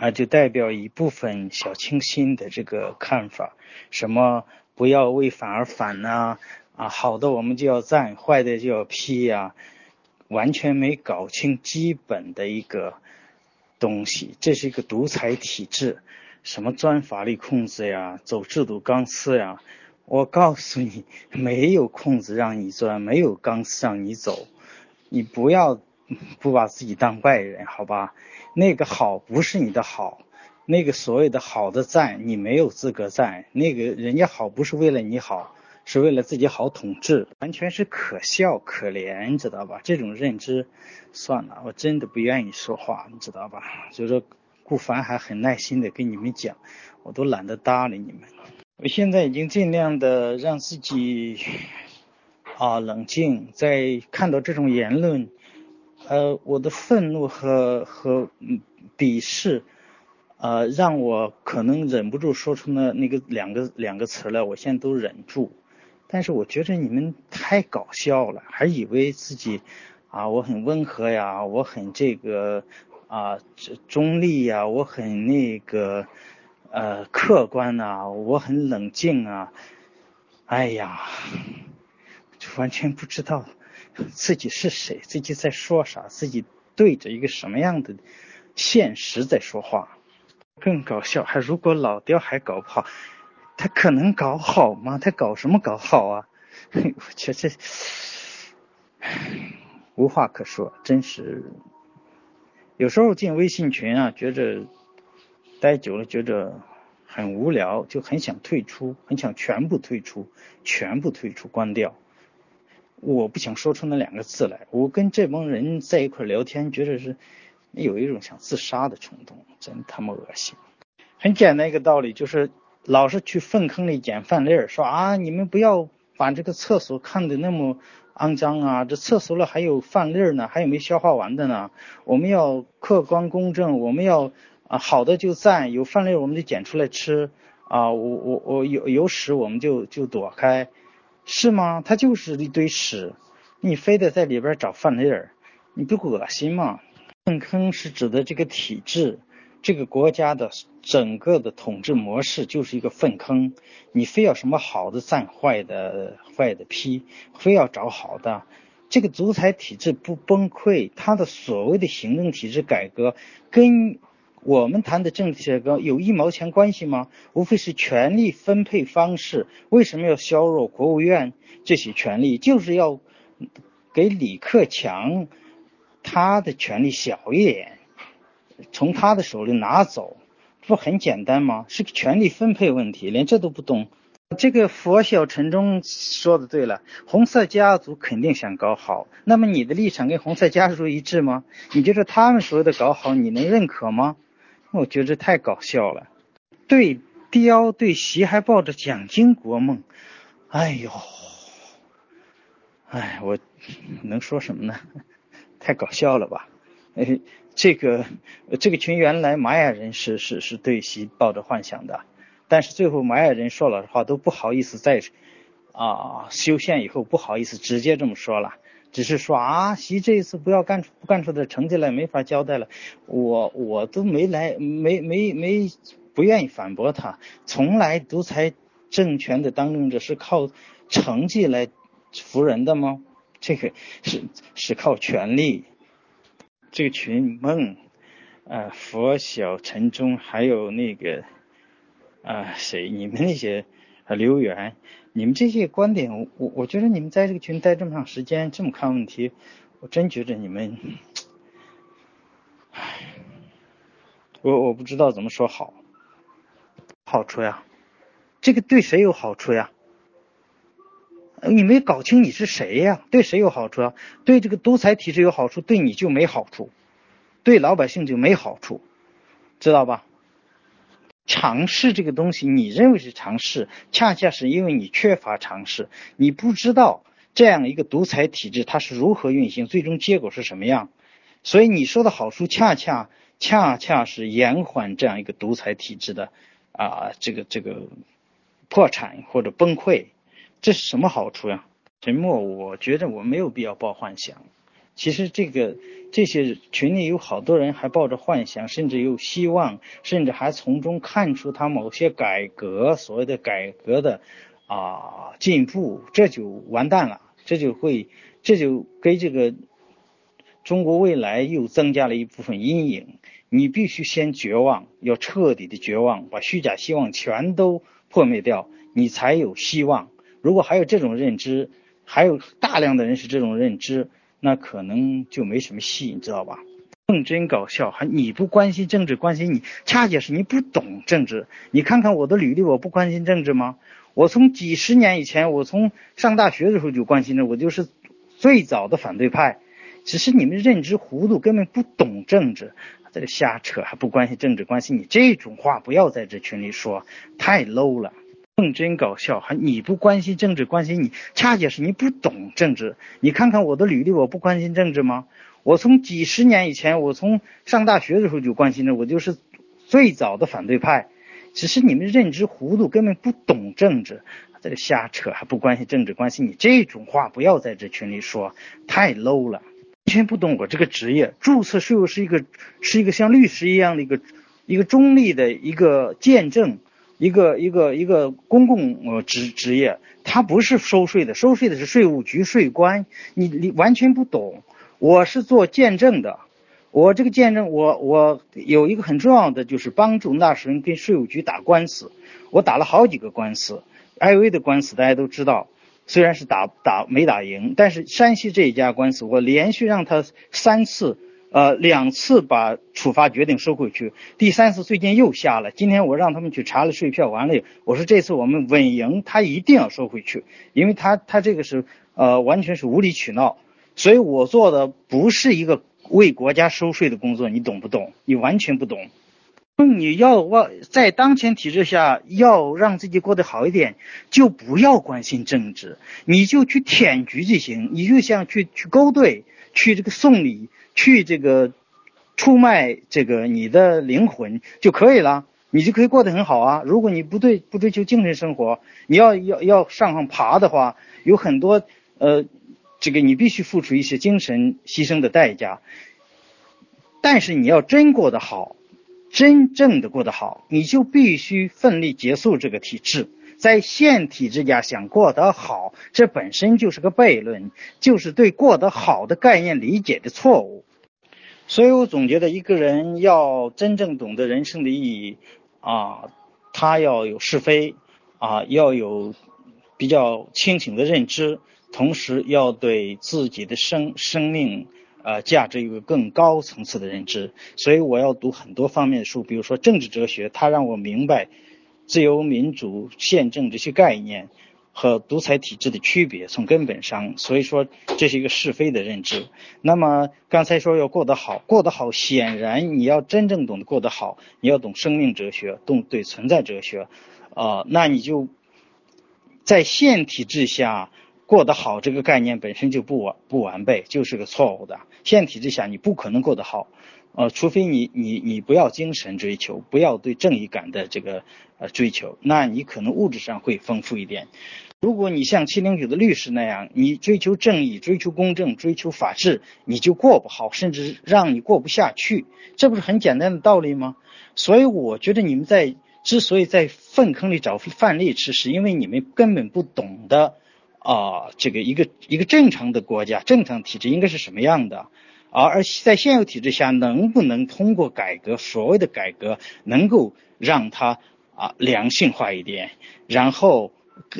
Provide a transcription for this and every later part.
啊，就代表一部分小清新的这个看法，什么不要为反而反呐，啊，好的我们就要赞，坏的就要批呀，完全没搞清基本的一个东西，这是一个独裁体制，什么钻法律空子呀，走制度钢丝呀，我告诉你，没有空子让你钻，没有钢丝让你走，你不要不把自己当外人，好吧？那个好不是你的好，那个所谓的好的赞你没有资格赞，那个人家好不是为了你好，是为了自己好统治，完全是可笑可怜，知道吧？这种认知，算了，我真的不愿意说话，你知道吧？所以说顾凡还很耐心的跟你们讲，我都懒得搭理你们。我现在已经尽量的让自己啊冷静，在看到这种言论。呃，我的愤怒和和鄙视，呃，让我可能忍不住说出那那个两个两个词来，我现在都忍住。但是我觉得你们太搞笑了，还以为自己啊，我很温和呀，我很这个啊中立呀，我很那个呃客观呐，我很冷静啊。哎呀，就完全不知道。自己是谁？自己在说啥？自己对着一个什么样的现实在说话？更搞笑，还如果老刁还搞不好，他可能搞好吗？他搞什么搞好啊？我觉这无话可说，真是。有时候进微信群啊，觉着待久了觉着很无聊，就很想退出，很想全部退出，全部退出，关掉。我不想说出那两个字来。我跟这帮人在一块聊天，觉得是有一种想自杀的冲动，真他妈恶心。很简单一个道理，就是老是去粪坑里捡饭粒儿，说啊，你们不要把这个厕所看得那么肮脏啊，这厕所里还有饭粒儿呢，还有没消化完的呢。我们要客观公正，我们要啊好的就赞，有饭粒儿我们就捡出来吃啊，我我我有有屎我们就就躲开。是吗？它就是一堆屎，你非得在里边找饭粒儿，你不恶心吗？粪坑是指的这个体制，这个国家的整个的统治模式就是一个粪坑，你非要什么好的赞，坏的坏的批，非要找好的，这个独裁体制不崩溃，它的所谓的行政体制改革跟。我们谈的政治改革有一毛钱关系吗？无非是权力分配方式。为什么要削弱国务院这些权利？就是要给李克强他的权力小一点，从他的手里拿走，不很简单吗？是个权力分配问题，连这都不懂。这个佛晓晨中说的对了，红色家族肯定想搞好。那么你的立场跟红色家族一致吗？你觉得他们所谓的搞好，你能认可吗？我觉得太搞笑了，对雕对席还抱着蒋经国梦，哎呦，哎，我能说什么呢？太搞笑了吧？哎，这个这个群原来玛雅人是是是对席抱着幻想的，但是最后玛雅人说老实话都不好意思再啊修宪以后不好意思直接这么说了。只是说啊，习这一次不要干出不干出的成绩来，没法交代了。我我都没来，没没没不愿意反驳他。从来独裁政权的当政者是靠成绩来服人的吗？这个是是靠权力。这个群梦，呃，佛晓陈忠，还有那个啊谁，你们那些留言。你们这些观点，我我觉得你们在这个群待这么长时间，这么看问题，我真觉得你们，唉，我我不知道怎么说好，好处呀，这个对谁有好处呀？你没搞清你是谁呀？对谁有好处啊？对这个独裁体制有好处，对你就没好处，对老百姓就没好处，知道吧？尝试这个东西，你认为是尝试，恰恰是因为你缺乏尝试，你不知道这样一个独裁体制它是如何运行，最终结果是什么样，所以你说的好处，恰恰恰恰是延缓这样一个独裁体制的啊，这个这个破产或者崩溃，这是什么好处呀？沉默，我觉得我没有必要抱幻想，其实这个这些群里有好多人还抱着幻想，甚至有希望，甚至还从中看出他某些改革，所谓的改革的啊进步，这就完蛋了，这就会这就给这个中国未来又增加了一部分阴影。你必须先绝望，要彻底的绝望，把虚假希望全都破灭掉，你才有希望。如果还有这种认知，还有大量的人是这种认知，那可能就没什么戏，你知道吧？更真搞笑，还你不关心政治，关心你，恰恰是你不懂政治。你看看我的履历，我不关心政治吗？我从几十年以前，我从上大学的时候就关心着，我就是最早的反对派。只是你们认知糊涂，根本不懂政治。在这瞎扯，还不关心政治，关心你这种话不要在这群里说，太 low 了，更真搞笑。还你不关心政治，关心你，恰恰是你不懂政治。你看看我的履历，我不关心政治吗？我从几十年以前，我从上大学的时候就关心着，我就是最早的反对派。只是你们认知糊涂，根本不懂政治，在这瞎扯，还不关心政治，关心你这种话不要在这群里说，太 low 了。完全不懂我这个职业，注册税务是一个是一个像律师一样的一个一个中立的一个见证，一个一个一个公共呃职职业，它不是收税的，收税的是税务局税官，你你完全不懂。我是做见证的，我这个见证，我我有一个很重要的就是帮助纳税人跟税务局打官司，我打了好几个官司，I V 的官司大家都知道。虽然是打打没打赢，但是山西这一家官司，我连续让他三次，呃，两次把处罚决定收回去，第三次最近又下了。今天我让他们去查了税票，完了，我说这次我们稳赢，他一定要收回去，因为他他这个是呃完全是无理取闹，所以我做的不是一个为国家收税的工作，你懂不懂？你完全不懂。你要往在当前体制下要让自己过得好一点，就不要关心政治，你就去舔局就行。你就像去去勾兑，去这个送礼，去这个出卖这个你的灵魂就可以了，你就可以过得很好啊。如果你不对不追求精神生活，你要要要上上爬的话，有很多呃，这个你必须付出一些精神牺牲的代价。但是你要真过得好。真正的过得好，你就必须奋力结束这个体制。在现体制下想过得好，这本身就是个悖论，就是对过得好的概念理解的错误。所以我总觉得，一个人要真正懂得人生的意义啊，他要有是非啊，要有比较清醒的认知，同时要对自己的生生命。呃，价值有个更高层次的认知，所以我要读很多方面的书，比如说政治哲学，它让我明白自由民主宪政这些概念和独裁体制的区别，从根本上，所以说这是一个是非的认知。那么刚才说要过得好，过得好，显然你要真正懂得过得好，你要懂生命哲学，懂对存在哲学，啊，那你就在现体制下。过得好这个概念本身就不完不完备，就是个错误的。现体制下你不可能过得好，呃，除非你你你不要精神追求，不要对正义感的这个呃追求，那你可能物质上会丰富一点。如果你像七零九的律师那样，你追求正义、追求公正、追求法治，你就过不好，甚至让你过不下去。这不是很简单的道理吗？所以我觉得你们在之所以在粪坑里找饭粒吃，是因为你们根本不懂得。啊，这个一个一个正常的国家、正常体制应该是什么样的？而而在现有体制下，能不能通过改革，所谓的改革，能够让它啊良性化一点？然后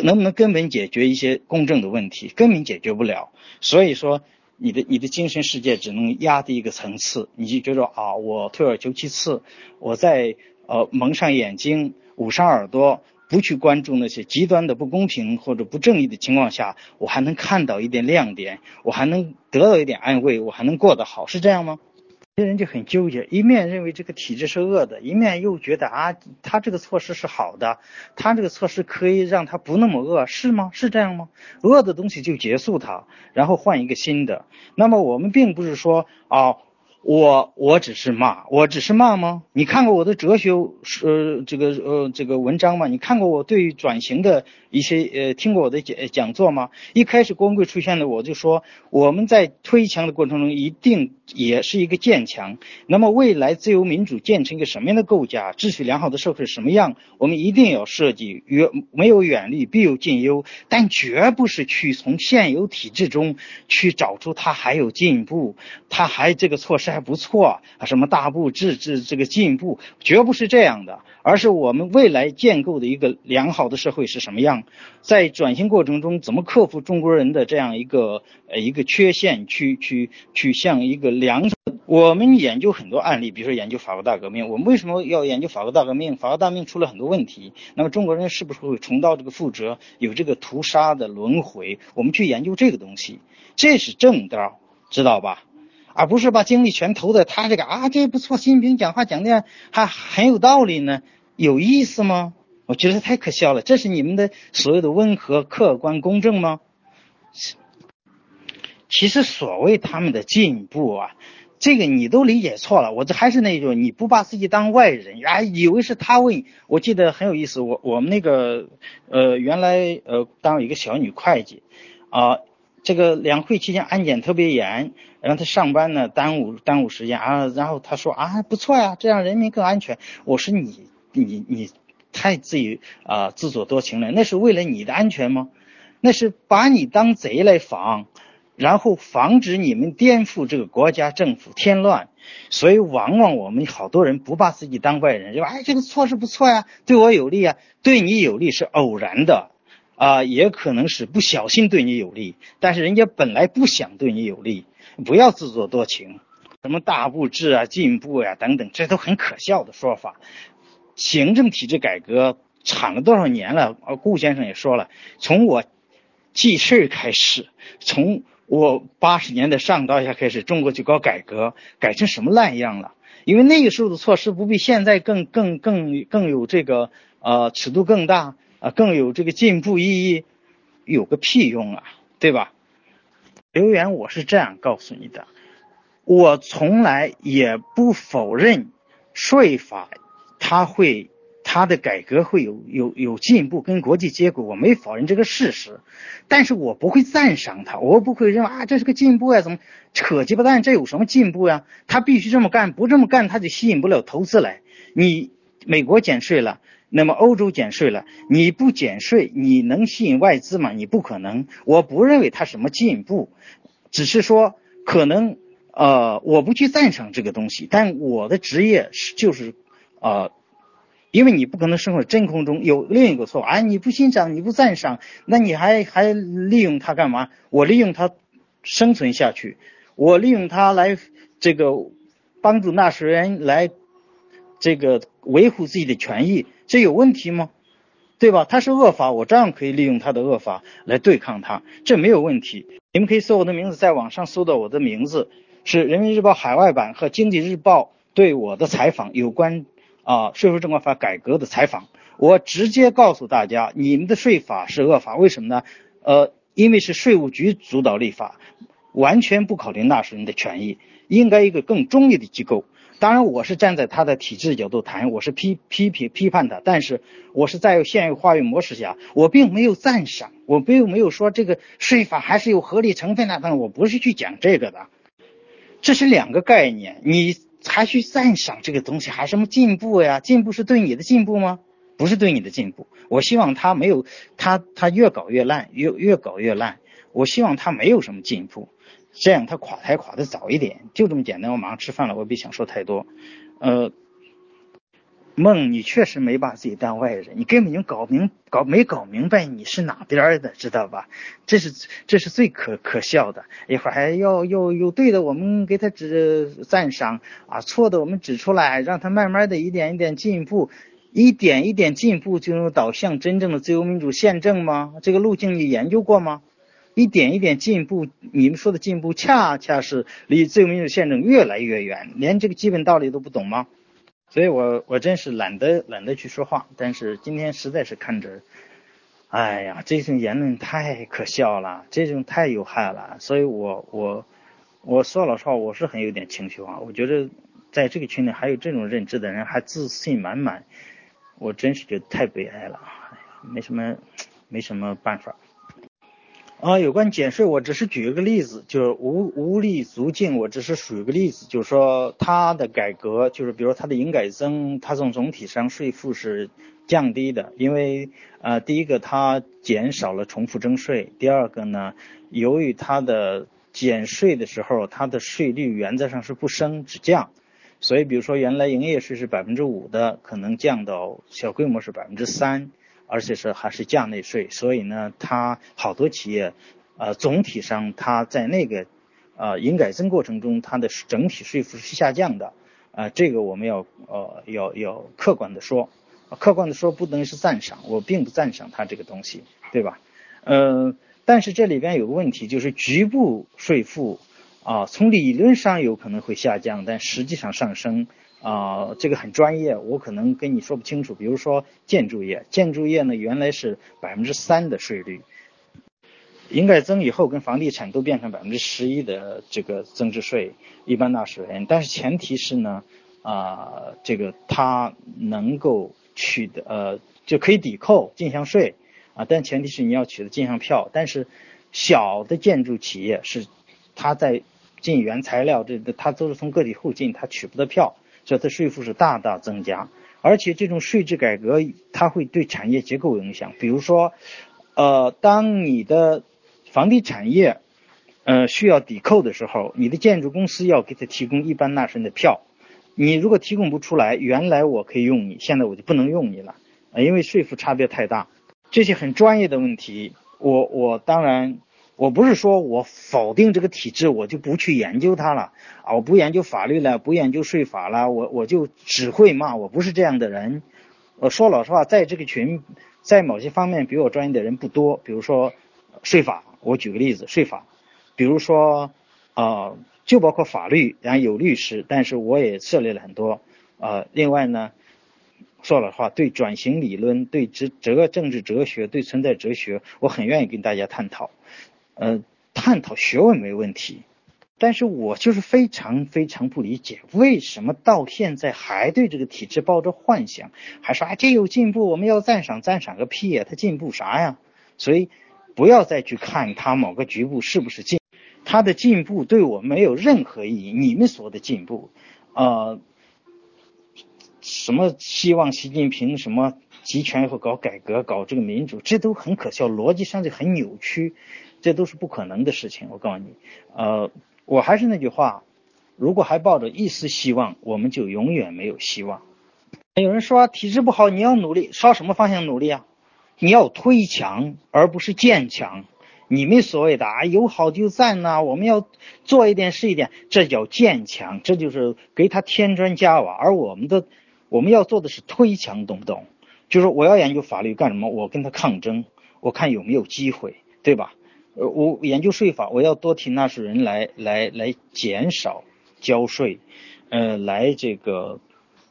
能不能根本解决一些公正的问题？根本解决不了。所以说，你的你的精神世界只能压低一个层次，你就觉得啊，我退而求其次，我在呃蒙上眼睛，捂上耳朵。不去关注那些极端的不公平或者不正义的情况下，我还能看到一点亮点，我还能得到一点安慰，我还能过得好，是这样吗？这人就很纠结，一面认为这个体制是恶的，一面又觉得啊，他这个措施是好的，他这个措施可以让他不那么恶，是吗？是这样吗？恶的东西就结束它，然后换一个新的。那么我们并不是说啊，我我只是骂，我只是骂吗？你看过我的哲学呃这个呃这个文章吗？你看过我对转型的一些呃听过我的讲讲座吗？一开始光棍出现的我就说，我们在推墙的过程中一定也是一个建墙。那么未来自由民主建成一个什么样的构架？秩序良好的社会什么样？我们一定要设计远没有远虑必有近忧，但绝不是去从现有体制中去找出它还有进步，它还这个措施还不错啊，什么大步制制这个进步，绝不是这样的，而是我们未来建构的一个良好的社会是什么样，在转型过程中怎么克服中国人的这样一个呃一个缺陷，去去去向一个良。我们研究很多案例，比如说研究法国大革命，我们为什么要研究法国大革命？法国大革命出了很多问题，那么中国人是不是会重蹈这个覆辙，有这个屠杀的轮回？我们去研究这个东西，这是正道，知道吧？而不是把精力全投在他这个啊，这不错，习近平讲话讲的还很有道理呢，有意思吗？我觉得太可笑了。这是你们的所谓的温和、客观、公正吗？其实所谓他们的进步啊，这个你都理解错了。我这还是那句，你不把自己当外人啊，以为是他问。我记得很有意思，我我们那个呃，原来呃，当一个小女会计啊。这个两会期间安检特别严，然后他上班呢耽误耽误时间啊，然后他说啊不错呀，这样人民更安全。我说你你你太自以啊自作多情了，那是为了你的安全吗？那是把你当贼来防，然后防止你们颠覆这个国家政府添乱。所以往往我们好多人不把自己当外人，就哎这个措施不错呀，对我有利啊，对你有利是偶然的。啊，也可能是不小心对你有利，但是人家本来不想对你有利，不要自作多情。什么大步制啊、进步呀等等，这都很可笑的说法。行政体制改革产了多少年了？呃，顾先生也说了，从我记事开始，从我八十年代上到下开始，中国就搞改革，改成什么烂样了？因为那个时候的措施不比现在更更更更有这个呃尺度更大。啊，更有这个进步意义，有个屁用啊，对吧？留言我是这样告诉你的，我从来也不否认税法它会它的改革会有有有进步跟国际接轨，我没否认这个事实，但是我不会赞赏它，我不会认为啊这是个进步呀，怎么扯鸡巴蛋，这有什么进步呀？他必须这么干，不这么干他就吸引不了投资来。你美国减税了。那么欧洲减税了，你不减税，你能吸引外资吗？你不可能。我不认为它什么进步，只是说可能呃，我不去赞赏这个东西。但我的职业是就是呃，因为你不可能生活在真空中。有另一个错啊，你不欣赏，你不赞赏，那你还还利用它干嘛？我利用它生存下去，我利用它来这个帮助纳税人来这个维护自己的权益。这有问题吗？对吧？他是恶法，我照样可以利用他的恶法来对抗他，这没有问题。你们可以搜我的名字，在网上搜到我的名字，是人民日报海外版和经济日报对我的采访，有关啊税收征管法改革的采访。我直接告诉大家，你们的税法是恶法，为什么呢？呃，因为是税务局主导立法，完全不考虑纳税人的权益，应该一个更中立的机构。当然，我是站在他的体制角度谈，我是批批评批判他，但是我是在现有话语模式下，我并没有赞赏，我并没有说这个税法还是有合理成分的，但我不是去讲这个的，这是两个概念，你还去赞赏这个东西，还什么进步呀？进步是对你的进步吗？不是对你的进步，我希望他没有他他越搞越烂，越越搞越烂，我希望他没有什么进步。这样他垮台垮的早一点，就这么简单。我马上吃饭了，我别想说太多。呃，梦，你确实没把自己当外人，你根本就搞明搞没搞明白你是哪边的，知道吧？这是这是最可可笑的。一会儿还要要有对的，我们给他指赞赏啊；错的我们指出来，让他慢慢的一点一点进步，一点一点进步就能导向真正的自由民主宪政吗？这个路径你研究过吗？一点一点进步，你们说的进步，恰恰是离自由民主宪政越来越远，连这个基本道理都不懂吗？所以我我真是懒得懒得去说话。但是今天实在是看着，哎呀，这种言论太可笑了，这种太有害了。所以我我我说老实话，我是很有点情绪化。我觉得在这个群里还有这种认知的人，还自信满满，我真是觉得太悲哀了。哎呀，没什么，没什么办法。啊，有关减税，我只是举一个例子，就是无无力足进，我只是举一个例子，就是说它的改革，就是比如它的营改增，它从总体上税负是降低的，因为呃，第一个它减少了重复征税，第二个呢，由于它的减税的时候，它的税率原则上是不升只降，所以比如说原来营业税是百分之五的，可能降到小规模是百分之三。而且是还是价内税，所以呢，它好多企业，呃，总体上它在那个，呃，营改增过程中，它的整体税负是下降的，啊，这个我们要呃要要客观的说，客观的说不等于是赞赏，我并不赞赏它这个东西，对吧？嗯，但是这里边有个问题，就是局部税负啊，从理论上有可能会下降，但实际上上升。啊，这个很专业，我可能跟你说不清楚。比如说建筑业，建筑业呢原来是百分之三的税率，营改增以后跟房地产都变成百分之十一的这个增值税，一般纳税人。但是前提是呢，啊，这个它能够取得呃就可以抵扣进项税啊，但前提是你要取得进项票。但是小的建筑企业是它在进原材料，这它都是从个体户进，它取不得票。这的税负是大大增加，而且这种税制改革它会对产业结构影响。比如说，呃，当你的房地产业呃需要抵扣的时候，你的建筑公司要给他提供一般纳税人的票。你如果提供不出来，原来我可以用你，现在我就不能用你了，因为税负差别太大。这些很专业的问题，我我当然。我不是说我否定这个体制，我就不去研究它了啊！我不研究法律了，不研究税法了，我我就只会骂。我不是这样的人。我说老实话，在这个群，在某些方面比我专业的人不多。比如说税法，我举个例子，税法，比如说啊，就包括法律，然后有律师，但是我也涉猎了很多啊。另外呢，说老实话，对转型理论、对哲哲政治哲学、对存在哲学，我很愿意跟大家探讨。呃，探讨学问没问题，但是我就是非常非常不理解，为什么到现在还对这个体制抱着幻想，还说哎这有进步，我们要赞赏赞赏个屁呀，他进步啥呀？所以不要再去看他某个局部是不是进，他的进步对我没有任何意义。你们所的进步，呃，什么希望习近平什么集权以后搞改革搞这个民主，这都很可笑，逻辑上就很扭曲。这都是不可能的事情，我告诉你，呃，我还是那句话，如果还抱着一丝希望，我们就永远没有希望。有人说体质不好，你要努力，朝什么方向努力啊？你要推强而不是建强。你们所谓的啊有好就赞呐，我们要做一点是一点，这叫建强，这就是给他添砖加瓦。而我们的我们要做的是推强，懂不懂？就是我要研究法律干什么？我跟他抗争，我看有没有机会，对吧？呃，我研究税法，我要多替纳税人来来来减少交税，呃，来这个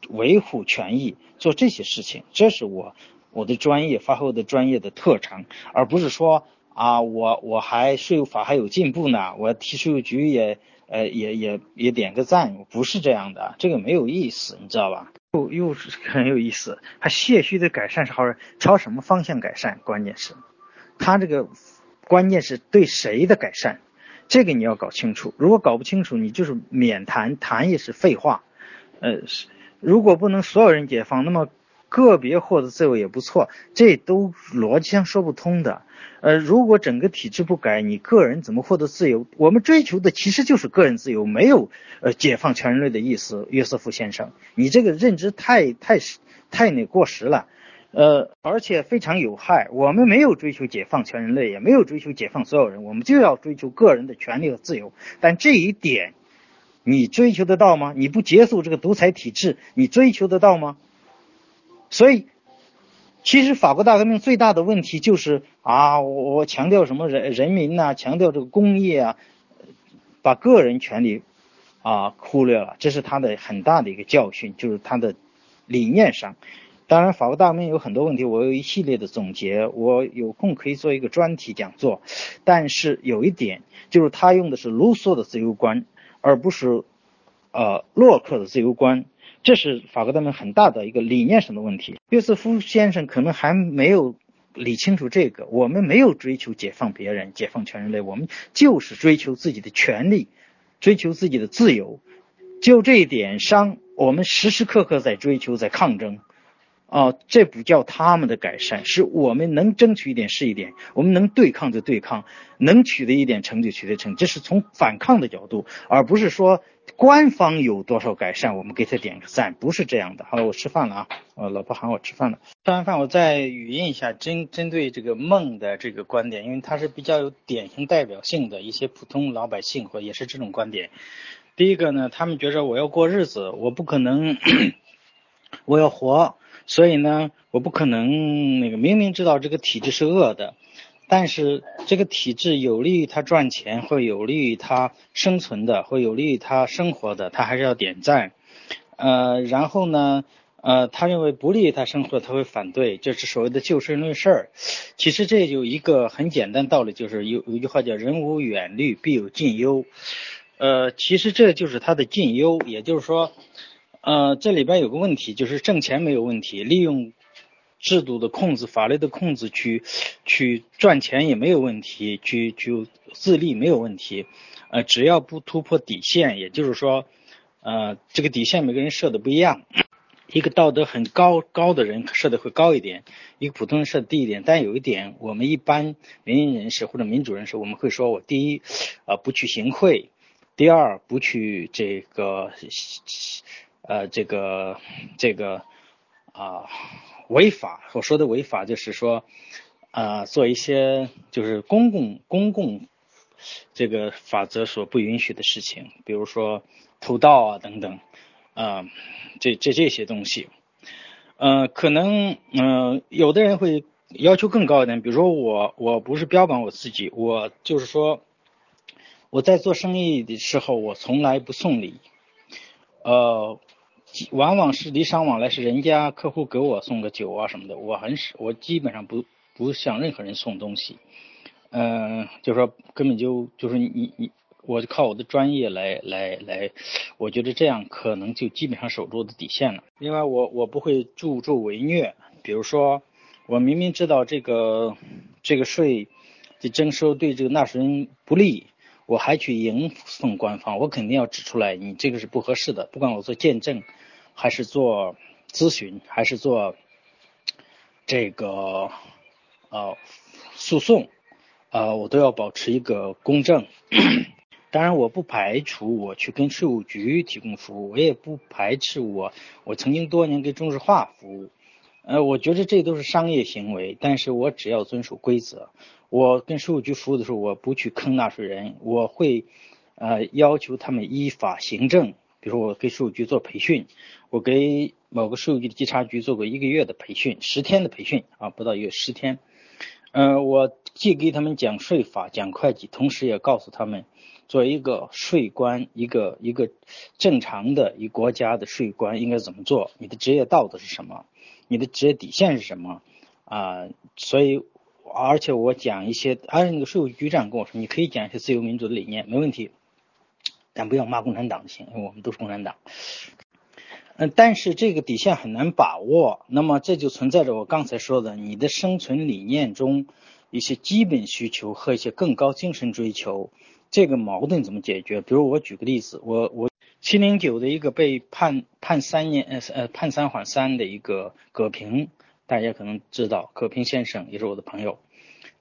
维护权益，做这些事情，这是我我的专业发挥我的专业的特长，而不是说啊，我我还税务法还有进步呢，我替税务局也呃也也也点个赞，不是这样的，这个没有意思，你知道吧？又又是很有意思，还些许的改善是好，朝什么方向改善？关键是，他这个。关键是对谁的改善，这个你要搞清楚。如果搞不清楚，你就是免谈，谈也是废话。呃，如果不能所有人解放，那么个别获得自由也不错，这都逻辑上说不通的。呃，如果整个体制不改，你个人怎么获得自由？我们追求的其实就是个人自由，没有呃解放全人类的意思。约瑟夫先生，你这个认知太太太那过时了。呃，而且非常有害。我们没有追求解放全人类，也没有追求解放所有人，我们就要追求个人的权利和自由。但这一点，你追求得到吗？你不结束这个独裁体制，你追求得到吗？所以，其实法国大革命最大的问题就是啊，我我强调什么人人民呐，强调这个工业啊，把个人权利啊忽略了，这是他的很大的一个教训，就是他的理念上。当然，法国大革命有很多问题，我有一系列的总结，我有空可以做一个专题讲座。但是有一点，就是他用的是卢梭的自由观，而不是呃洛克的自由观，这是法国大革命很大的一个理念上的问题。约瑟夫先生可能还没有理清楚这个，我们没有追求解放别人、解放全人类，我们就是追求自己的权利，追求自己的自由。就这一点上，我们时时刻刻在追求，在抗争。哦，这不叫他们的改善，是我们能争取一点是一点，我们能对抗就对抗，能取得一点成就取得成，这是从反抗的角度，而不是说官方有多少改善，我们给他点个赞，不是这样的。好了，我吃饭了啊，我老婆喊我吃饭了。吃完饭我再语音一下，针针对这个梦的这个观点，因为它是比较有典型代表性的一些普通老百姓或也是这种观点。第一个呢，他们觉着我要过日子，我不可能，我要活。所以呢，我不可能那个明明知道这个体制是恶的，但是这个体制有利于他赚钱，或有利于他生存的，或有利于他生活的，他还是要点赞。呃，然后呢，呃，他认为不利于他生活，他会反对，这是所谓的就事论事儿。其实这有一个很简单道理，就是有有句话叫“人无远虑，必有近忧”。呃，其实这就是他的近忧，也就是说。呃，这里边有个问题，就是挣钱没有问题，利用制度的控制、法律的控制去去赚钱也没有问题，去去自立没有问题，呃，只要不突破底线，也就是说，呃，这个底线每个人设的不一样，一个道德很高高的人设的会高一点，一个普通人设的低一点。但有一点，我们一般民营人士或者民主人士，我们会说我第一，呃，不去行贿，第二，不去这个。呃，这个这个啊，违法，我说的违法就是说，啊，做一些就是公共公共这个法则所不允许的事情，比如说偷盗啊等等，啊，这这这些东西，呃，可能嗯，有的人会要求更高一点，比如说我我不是标榜我自己，我就是说我在做生意的时候，我从来不送礼，呃。往往是礼尚往来，是人家客户给我送个酒啊什么的，我很少，我基本上不不向任何人送东西，嗯，就说根本就就是你你，我就靠我的专业来来来，我觉得这样可能就基本上守住我的底线了。另外，我我不会助纣为虐，比如说我明明知道这个这个税的征收对这个纳税人不利。我还去迎送官方，我肯定要指出来，你这个是不合适的。不管我做见证，还是做咨询，还是做这个呃诉讼，呃，我都要保持一个公正。当然，我不排除我去跟税务局提供服务，我也不排斥我我曾经多年给中石化服务。呃，我觉得这都是商业行为，但是我只要遵守规则。我跟税务局服务的时候，我不去坑纳税人，我会呃要求他们依法行政。比如说，我给税务局做培训，我给某个税务局的稽查局做过一个月的培训，十天的培训啊，不到一十天。嗯，我既给他们讲税法、讲会计，同时也告诉他们，作为一个税官，一个一个正常的一国家的税官应该怎么做，你的职业道德是什么。你的职业底线是什么啊？所以，而且我讲一些，而且那个税务局长跟我说，你可以讲一些自由民主的理念，没问题，但不要骂共产党就行，因为我们都是共产党。嗯，但是这个底线很难把握，那么这就存在着我刚才说的，你的生存理念中一些基本需求和一些更高精神追求，这个矛盾怎么解决？比如我举个例子，我我。七零九的一个被判判三年呃呃判三缓三的一个葛平，大家可能知道，葛平先生也是我的朋友。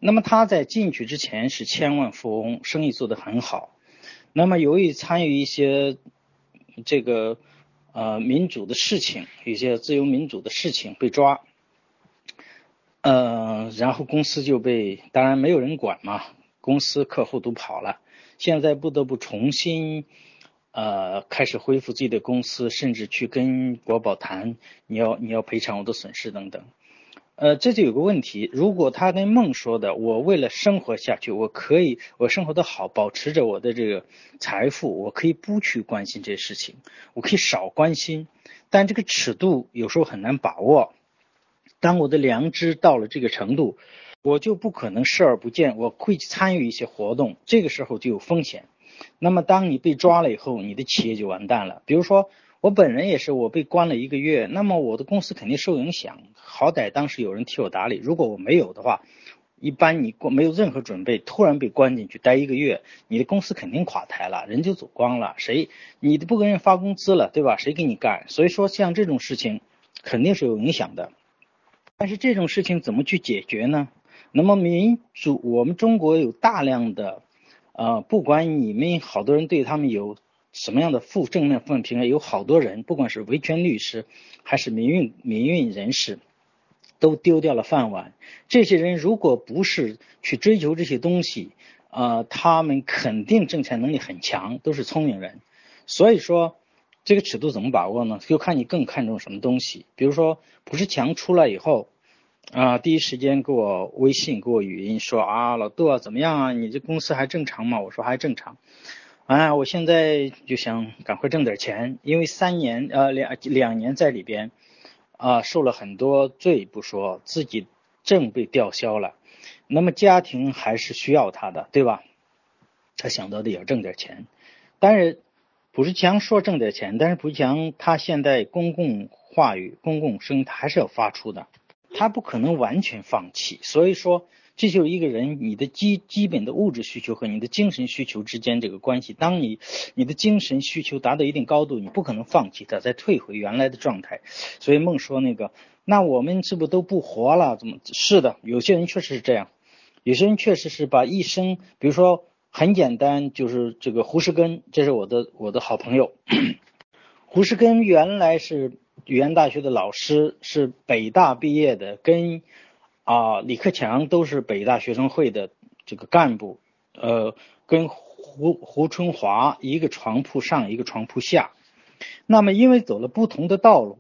那么他在进去之前是千万富翁，生意做得很好。那么由于参与一些这个呃民主的事情，一些自由民主的事情被抓，呃，然后公司就被当然没有人管嘛，公司客户都跑了，现在不得不重新。呃，开始恢复自己的公司，甚至去跟国宝谈，你要你要赔偿我的损失等等。呃，这就有个问题，如果他跟梦说的，我为了生活下去，我可以我生活的好，保持着我的这个财富，我可以不去关心这些事情，我可以少关心，但这个尺度有时候很难把握。当我的良知到了这个程度，我就不可能视而不见，我会参与一些活动，这个时候就有风险。那么当你被抓了以后，你的企业就完蛋了。比如说我本人也是，我被关了一个月，那么我的公司肯定受影响。好歹当时有人替我打理，如果我没有的话，一般你过没有任何准备，突然被关进去待一个月，你的公司肯定垮台了，人就走光了。谁你都不给人发工资了，对吧？谁给你干？所以说像这种事情肯定是有影响的。但是这种事情怎么去解决呢？那么民主，我们中国有大量的，呃，不管你们好多人对他们有什么样的负正面、负面评价，有好多人，不管是维权律师还是民运民运人士，都丢掉了饭碗。这些人如果不是去追求这些东西，呃，他们肯定挣钱能力很强，都是聪明人。所以说。这个尺度怎么把握呢？就看你更看重什么东西。比如说，不是强出来以后，啊，第一时间给我微信，给我语音说啊，老杜啊，怎么样啊？你这公司还正常吗？我说还正常。哎，我现在就想赶快挣点钱，因为三年呃两两年在里边啊受了很多罪不说，自己证被吊销了，那么家庭还是需要他的，对吧？他想到的也要挣点钱，但是。卜世强说挣点钱，但是卜世强他现在公共话语、公共声音他还是要发出的，他不可能完全放弃。所以说，这就是一个人你的基基本的物质需求和你的精神需求之间这个关系。当你你的精神需求达到一定高度，你不可能放弃它，再退回原来的状态。所以梦说那个，那我们是不是都不活了？怎么是的？有些人确实是这样，有些人确实是把一生，比如说。很简单，就是这个胡适根，这是我的我的好朋友。胡适根原来是语言大学的老师，是北大毕业的，跟啊李克强都是北大学生会的这个干部，呃，跟胡胡春华一个床铺上，一个床铺下。那么因为走了不同的道路，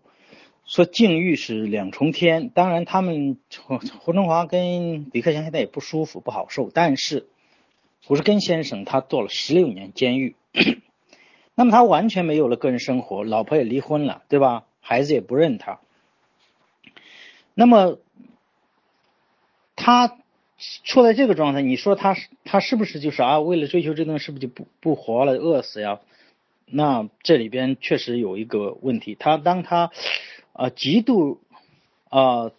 说境遇是两重天。当然，他们胡春华跟李克强现在也不舒服，不好受，但是。胡适根先生，他坐了十六年监狱，那么他完全没有了个人生活，老婆也离婚了，对吧？孩子也不认他。那么他处在这个状态，你说他他是不是就是啊？为了追求这东西，是不是就不不活了，饿死呀？那这里边确实有一个问题，他当他啊极度啊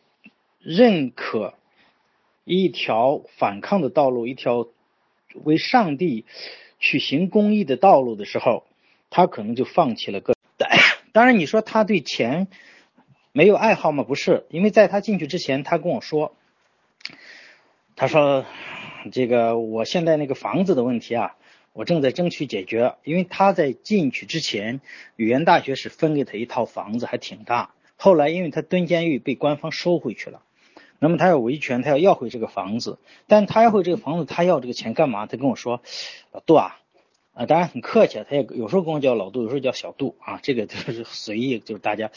认可一条反抗的道路，一条。为上帝去行公义的道路的时候，他可能就放弃了个。当然，你说他对钱没有爱好吗？不是，因为在他进去之前，他跟我说，他说这个我现在那个房子的问题啊，我正在争取解决。因为他在进去之前，语言大学是分给他一套房子，还挺大。后来因为他蹲监狱，被官方收回去了。那么他要维权，他要要回这个房子，但他要回这个房子，他要这个钱干嘛？他跟我说，老杜啊，啊，当然很客气，他也有时候跟我叫老杜，有时候叫小杜啊，这个就是 随意，就是大家。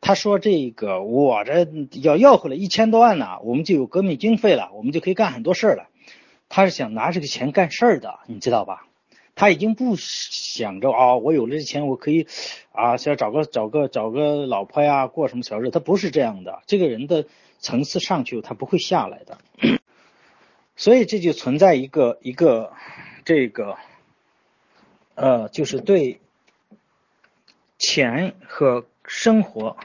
他说这个我这要要回来一千多万呢，我们就有革命经费了，我们就可以干很多事儿了。他是想拿这个钱干事儿的，你知道吧？他已经不想着啊，我有了这钱，我可以啊，想找个找个找个老婆呀，过什么小日子？他不是这样的，这个人的。层次上去，他不会下来的，所以这就存在一个一个这个呃，就是对钱和生活，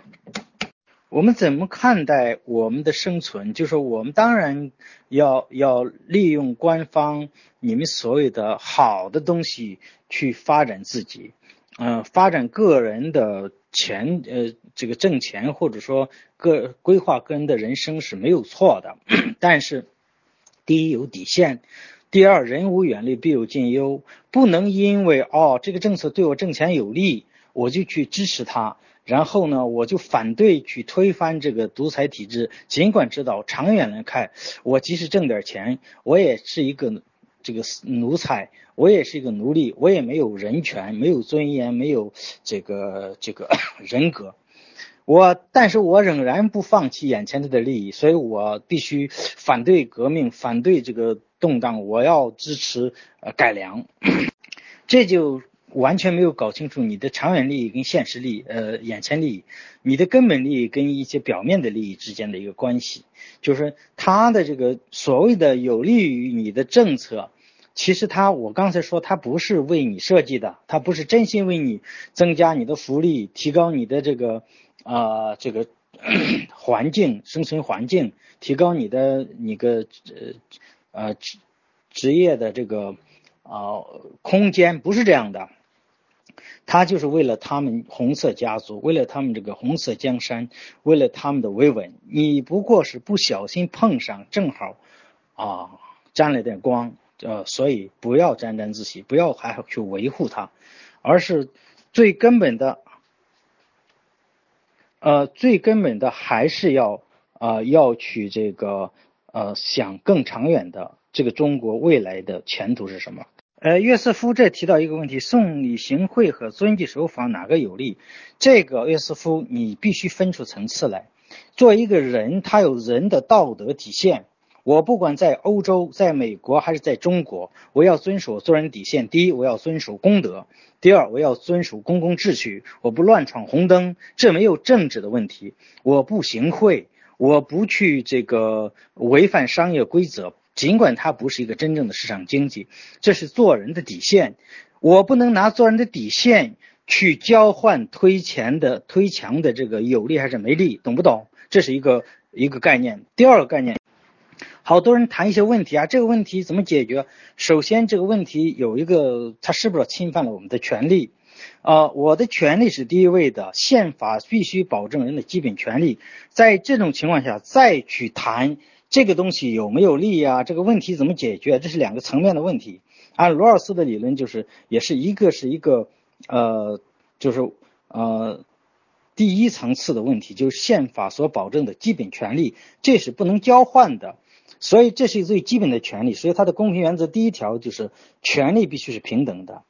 我们怎么看待我们的生存？就是我们当然要要利用官方你们所有的好的东西去发展自己，嗯，发展个人的。钱呃，这个挣钱或者说个规划个人的人生是没有错的，但是第一有底线，第二人无远虑必有近忧，不能因为哦这个政策对我挣钱有利，我就去支持它，然后呢我就反对去推翻这个独裁体制，尽管知道长远来看，我即使挣点钱，我也是一个。这个奴才，我也是一个奴隶，我也没有人权，没有尊严，没有这个这个 人格。我，但是我仍然不放弃眼前的利益，所以我必须反对革命，反对这个动荡，我要支持呃改良。这就完全没有搞清楚你的长远利益跟现实利益，呃，眼前利益，你的根本利益跟一些表面的利益之间的一个关系，就是他的这个所谓的有利于你的政策，其实他我刚才说他不是为你设计的，他不是真心为你增加你的福利，提高你的这个啊这个 环境生存环境，提高你的你个呃呃职职业的这个。啊，空间不是这样的，他就是为了他们红色家族，为了他们这个红色江山，为了他们的维稳。你不过是不小心碰上，正好啊沾了点光，呃，所以不要沾沾自喜，不要还去维护它，而是最根本的，呃，最根本的还是要呃要去这个呃想更长远的这个中国未来的前途是什么。呃，约瑟夫这提到一个问题：送礼行贿和遵纪守法哪个有利？这个约瑟夫你必须分出层次来。作为一个人，他有人的道德底线。我不管在欧洲、在美国还是在中国，我要遵守做人底线。第一，我要遵守公德；第二，我要遵守公共秩序。我不乱闯红灯，这没有政治的问题。我不行贿，我不去这个违反商业规则。尽管它不是一个真正的市场经济，这是做人的底线。我不能拿做人的底线去交换推前的推墙的这个有利还是没利，懂不懂？这是一个一个概念。第二个概念，好多人谈一些问题啊，这个问题怎么解决？首先，这个问题有一个，它是不是侵犯了我们的权利？啊，我的权利是第一位的，宪法必须保证人的基本权利。在这种情况下，再去谈。这个东西有没有利啊？这个问题怎么解决？这是两个层面的问题。按罗尔斯的理论，就是也是一个是一个呃，就是呃第一层次的问题，就是宪法所保证的基本权利，这是不能交换的。所以这是最基本的权利。所以它的公平原则第一条就是权利必须是平等的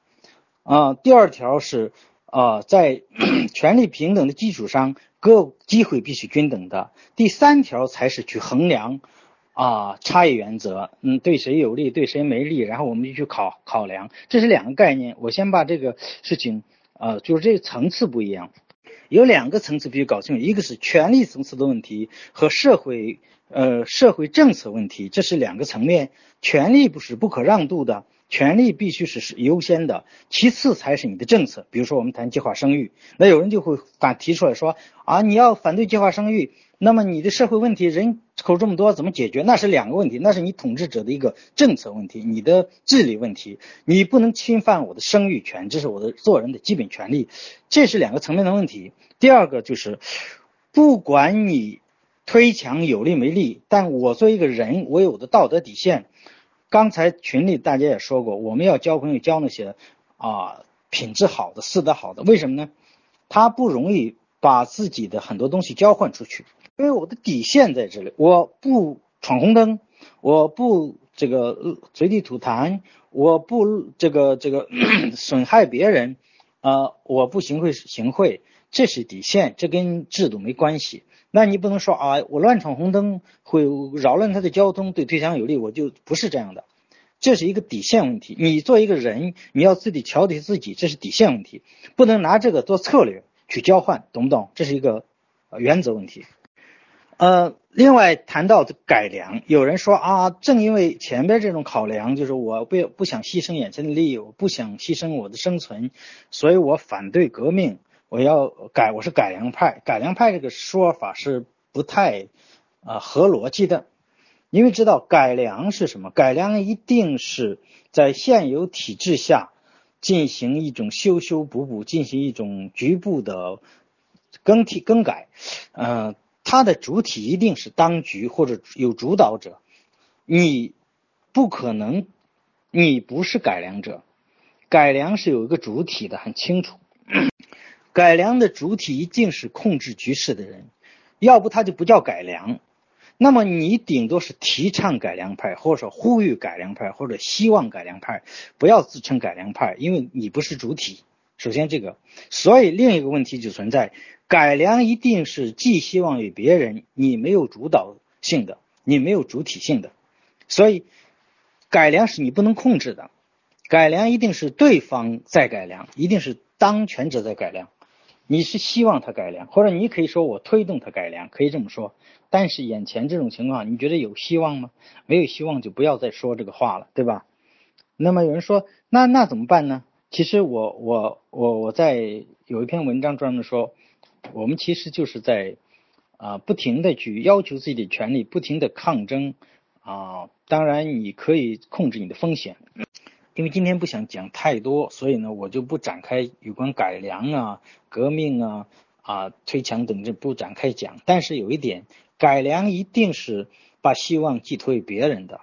啊。第二条是啊，在 权利平等的基础上，各机会必须均等的。第三条才是去衡量。啊，差异原则，嗯，对谁有利，对谁没利，然后我们就去考考量，这是两个概念。我先把这个事情，呃，就是这个层次不一样，有两个层次必须搞清楚，一个是权力层次的问题和社会，呃，社会政策问题，这是两个层面。权利不是不可让渡的，权利必须是是优先的，其次才是你的政策。比如说我们谈计划生育，那有人就会反提出来说，啊，你要反对计划生育。那么你的社会问题人口这么多怎么解决？那是两个问题，那是你统治者的一个政策问题，你的治理问题，你不能侵犯我的生育权，这是我的做人的基本权利，这是两个层面的问题。第二个就是，不管你推墙有利没利，但我作为一个人，我有我的道德底线。刚才群里大家也说过，我们要交朋友交那些啊品质好的、私德好的，为什么呢？他不容易把自己的很多东西交换出去。因为我的底线在这里，我不闯红灯，我不这个随地吐痰，我不这个这个损害别人，啊，我不行贿行贿，这是底线，这跟制度没关系。那你不能说啊，我乱闯红灯会扰乱他的交通，对推墙有利，我就不是这样的，这是一个底线问题。你做一个人，你要自己调节自己，这是底线问题，不能拿这个做策略去交换，懂不懂？这是一个原则问题。呃，另外谈到改良，有人说啊，正因为前边这种考量，就是我不不想牺牲眼前的利益，我不想牺牲我的生存，所以我反对革命，我要改，我是改良派。改良派这个说法是不太啊合逻辑的，因为知道改良是什么？改良一定是在现有体制下进行一种修修补补，进行一种局部的更替更改，嗯。它的主体一定是当局或者有主导者，你不可能，你不是改良者，改良是有一个主体的，很清楚。改良的主体一定是控制局势的人，要不他就不叫改良。那么你顶多是提倡改良派，或者说呼吁改良派，或者希望改良派，不要自称改良派，因为你不是主体。首先这个，所以另一个问题就存在。改良一定是寄希望于别人，你没有主导性的，你没有主体性的，所以改良是你不能控制的。改良一定是对方在改良，一定是当权者在改良。你是希望他改良，或者你可以说我推动他改良，可以这么说。但是眼前这种情况，你觉得有希望吗？没有希望就不要再说这个话了，对吧？那么有人说，那那怎么办呢？其实我我我我在有一篇文章专门说，我们其实就是在啊不停的去要求自己的权利，不停的抗争啊。当然你可以控制你的风险。因为今天不想讲太多，所以呢，我就不展开有关改良啊、革命啊、啊推墙等这不展开讲。但是有一点，改良一定是把希望寄托于别人的，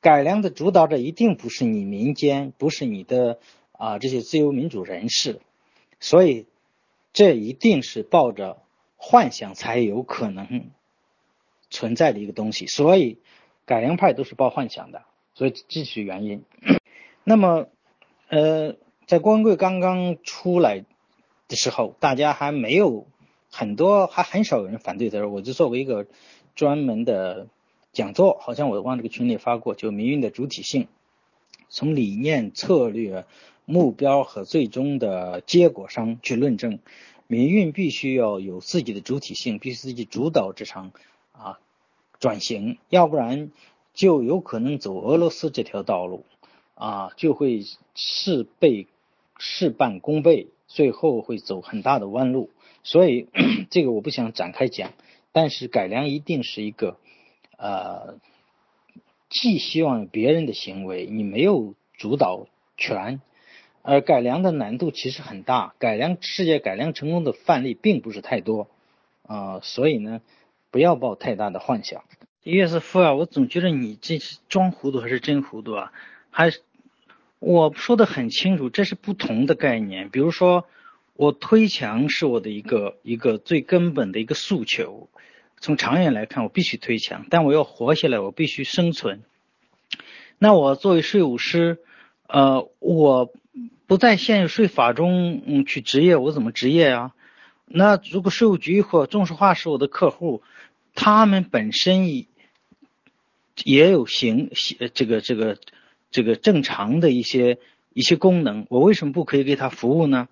改良的主导者一定不是你民间，不是你的啊这些自由民主人士，所以这一定是抱着幻想才有可能存在的一个东西。所以改良派都是抱幻想的，所以这是原因。那么，呃，在郭文贵刚刚出来的时候，大家还没有很多，还很少有人反对的时候，我就作为一个专门的讲座，好像我往这个群里发过，就民运的主体性，从理念、策略、目标和最终的结果上去论证，民运必须要有自己的主体性，必须自己主导这场啊转型，要不然就有可能走俄罗斯这条道路。啊，就会事倍事半功倍，最后会走很大的弯路。所以 这个我不想展开讲，但是改良一定是一个呃，既希望别人的行为，你没有主导权，而改良的难度其实很大，改良世界改良成功的范例并不是太多啊，所以呢，不要抱太大的幻想。约瑟夫啊，我总觉得你这是装糊涂还是真糊涂啊？还是？我说的很清楚，这是不同的概念。比如说，我推墙是我的一个一个最根本的一个诉求。从长远来看，我必须推墙，但我要活下来，我必须生存。那我作为税务师，呃，我不在现有税法中嗯去执业，我怎么执业啊？那如果税务局或中石化是我的客户，他们本身也有行这个这个。这个正常的一些一些功能，我为什么不可以给他服务呢？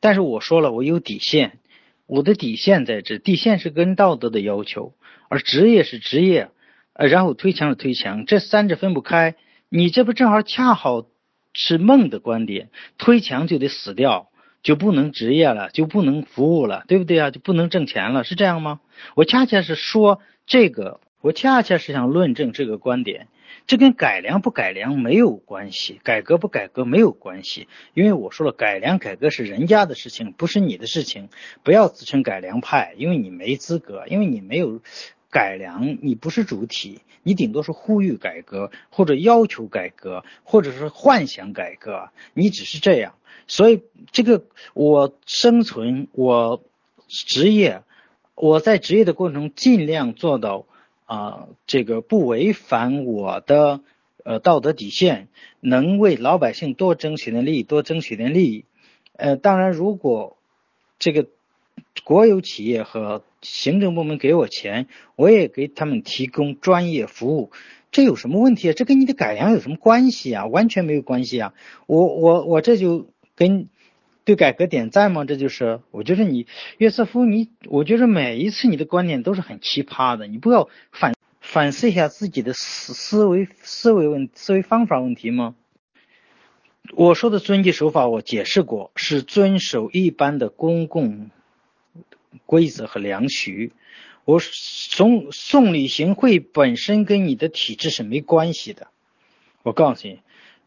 但是我说了，我有底线，我的底线在这，底线是跟道德的要求，而职业是职业，呃，然后推墙是推墙，这三者分不开。你这不正好恰好是梦的观点，推墙就得死掉，就不能职业了，就不能服务了，对不对啊？就不能挣钱了，是这样吗？我恰恰是说这个，我恰恰是想论证这个观点。这跟改良不改良没有关系，改革不改革没有关系，因为我说了，改良改革是人家的事情，不是你的事情。不要自称改良派，因为你没资格，因为你没有改良，你不是主体，你顶多是呼吁改革，或者要求改革，或者是幻想改革，你只是这样。所以这个我生存，我职业，我在职业的过程中尽量做到。啊，这个不违反我的呃道德底线，能为老百姓多争取点利益，多争取点利益。呃，当然，如果这个国有企业和行政部门给我钱，我也给他们提供专业服务，这有什么问题啊？这跟你的改良有什么关系啊？完全没有关系啊！我我我这就跟。对改革点赞吗？这就是我觉得你约瑟夫，你我觉得每一次你的观点都是很奇葩的，你不要反反思一下自己的思思维思维问思维方法问题吗？我说的遵纪守法，我解释过，是遵守一般的公共规则和良序。我送送礼行贿本身跟你的体制是没关系的，我告诉你。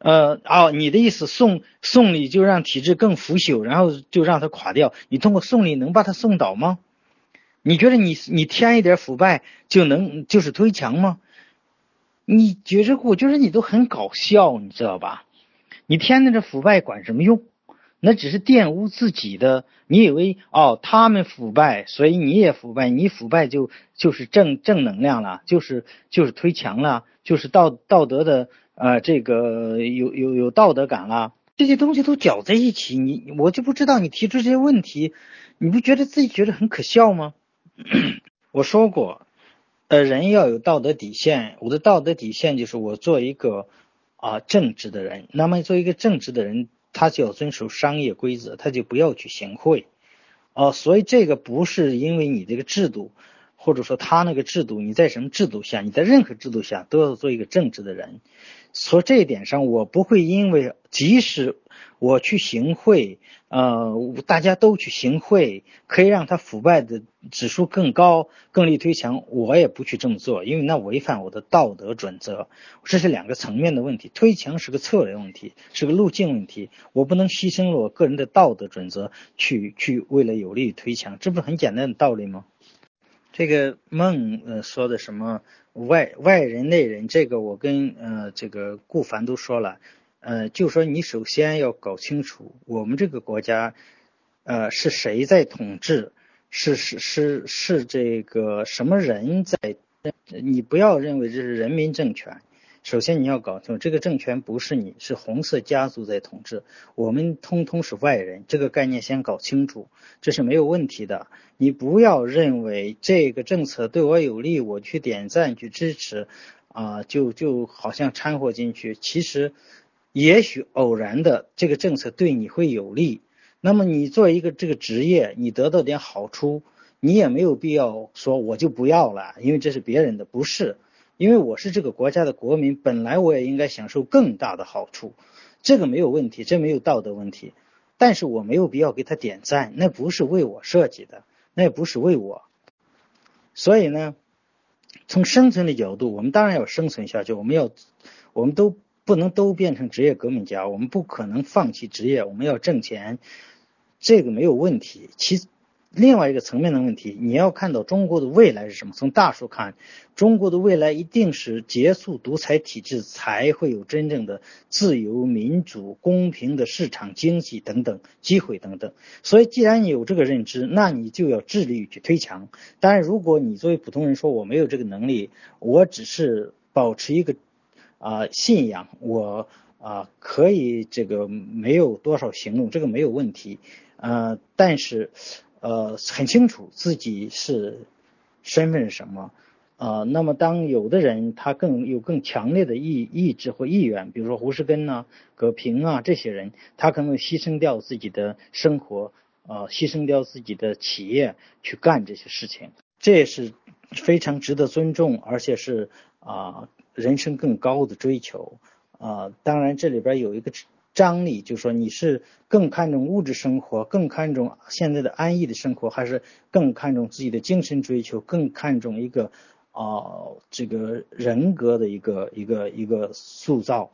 呃哦，你的意思送送礼就让体制更腐朽，然后就让它垮掉？你通过送礼能把它送倒吗？你觉得你你添一点腐败就能就是推墙吗？你觉着我觉得你都很搞笑，你知道吧？你添的这腐败管什么用？那只是玷污自己的。你以为哦他们腐败，所以你也腐败，你腐败就就是正正能量了，就是就是推墙了，就是道道德的。啊，这个有有有道德感了，这些东西都搅在一起，你我就不知道你提出这些问题，你不觉得自己觉得很可笑吗？我说过，呃，人要有道德底线，我的道德底线就是我做一个啊正直的人。那么做一个正直的人，他就要遵守商业规则，他就不要去行贿。哦，所以这个不是因为你这个制度，或者说他那个制度，你在什么制度下，你在任何制度下都要做一个正直的人。从这一点上，我不会因为即使我去行贿，呃，大家都去行贿，可以让他腐败的指数更高，更力推强，我也不去这么做，因为那违反我的道德准则。这是两个层面的问题，推强是个策略问题，是个路径问题，我不能牺牲了我个人的道德准则去去为了有利于推强，这不是很简单的道理吗？这个梦呃说的什么？外外人内人，这个我跟呃这个顾凡都说了，呃就说你首先要搞清楚我们这个国家，呃是谁在统治，是是是是这个什么人在，你不要认为这是人民政权。首先你要搞清楚，这个政权不是你，是红色家族在统治，我们通通是外人，这个概念先搞清楚，这是没有问题的。你不要认为这个政策对我有利，我去点赞去支持，啊，就就好像掺和进去。其实，也许偶然的这个政策对你会有利，那么你做一个这个职业，你得到点好处，你也没有必要说我就不要了，因为这是别人的，不是。因为我是这个国家的国民，本来我也应该享受更大的好处，这个没有问题，这没有道德问题。但是我没有必要给他点赞，那不是为我设计的，那也不是为我。所以呢，从生存的角度，我们当然要生存下去，我们要，我们都不能都变成职业革命家，我们不可能放弃职业，我们要挣钱，这个没有问题。其。另外一个层面的问题，你要看到中国的未来是什么？从大数看，中国的未来一定是结束独裁体制，才会有真正的自由、民主、公平的市场经济等等机会等等。所以，既然你有这个认知，那你就要致力于去推强。当然，如果你作为普通人说我没有这个能力，我只是保持一个啊信仰，我啊可以这个没有多少行动，这个没有问题。呃，但是。呃，很清楚自己是身份是什么，呃，那么当有的人他更有更强烈的意意志或意愿，比如说胡适根呐、葛平啊这些人，他可能牺牲掉自己的生活，呃，牺牲掉自己的企业去干这些事情，这也是非常值得尊重，而且是啊人生更高的追求，啊，当然这里边有一个。张力就说，你是更看重物质生活，更看重现在的安逸的生活，还是更看重自己的精神追求，更看重一个啊这个人格的一个一个一个塑造。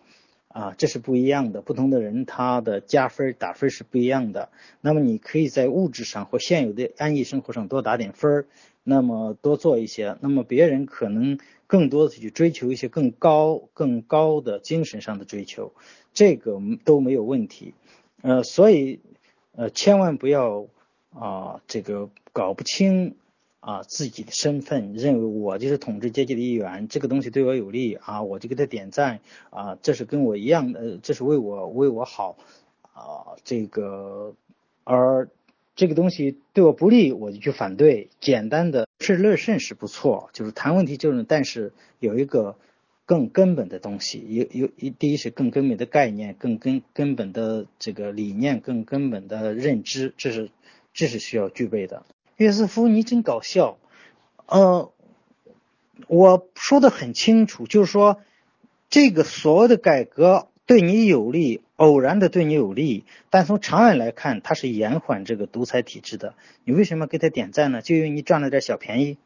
啊，这是不一样的。不同的人他的加分打分是不一样的。那么你可以在物质上或现有的安逸生活上多打点分儿，那么多做一些。那么别人可能更多的去追求一些更高更高的精神上的追求。这个都没有问题，呃，所以呃，千万不要啊，这个搞不清啊自己的身份，认为我就是统治阶级的一员，这个东西对我有利啊，我就给他点赞啊，这是跟我一样的，这是为我为我好啊，这个而这个东西对我不利，我就去反对。简单的是乐甚是不错，就是谈问题就是，但是有一个。更根本的东西，有有一第一是更根本的概念，更根根本的这个理念，更根本的认知，这是这是需要具备的。约瑟夫，你真搞笑，呃，我说的很清楚，就是说这个所谓的改革对你有利，偶然的对你有利，但从长远来看，它是延缓这个独裁体制的。你为什么给他点赞呢？就因为你占了点小便宜，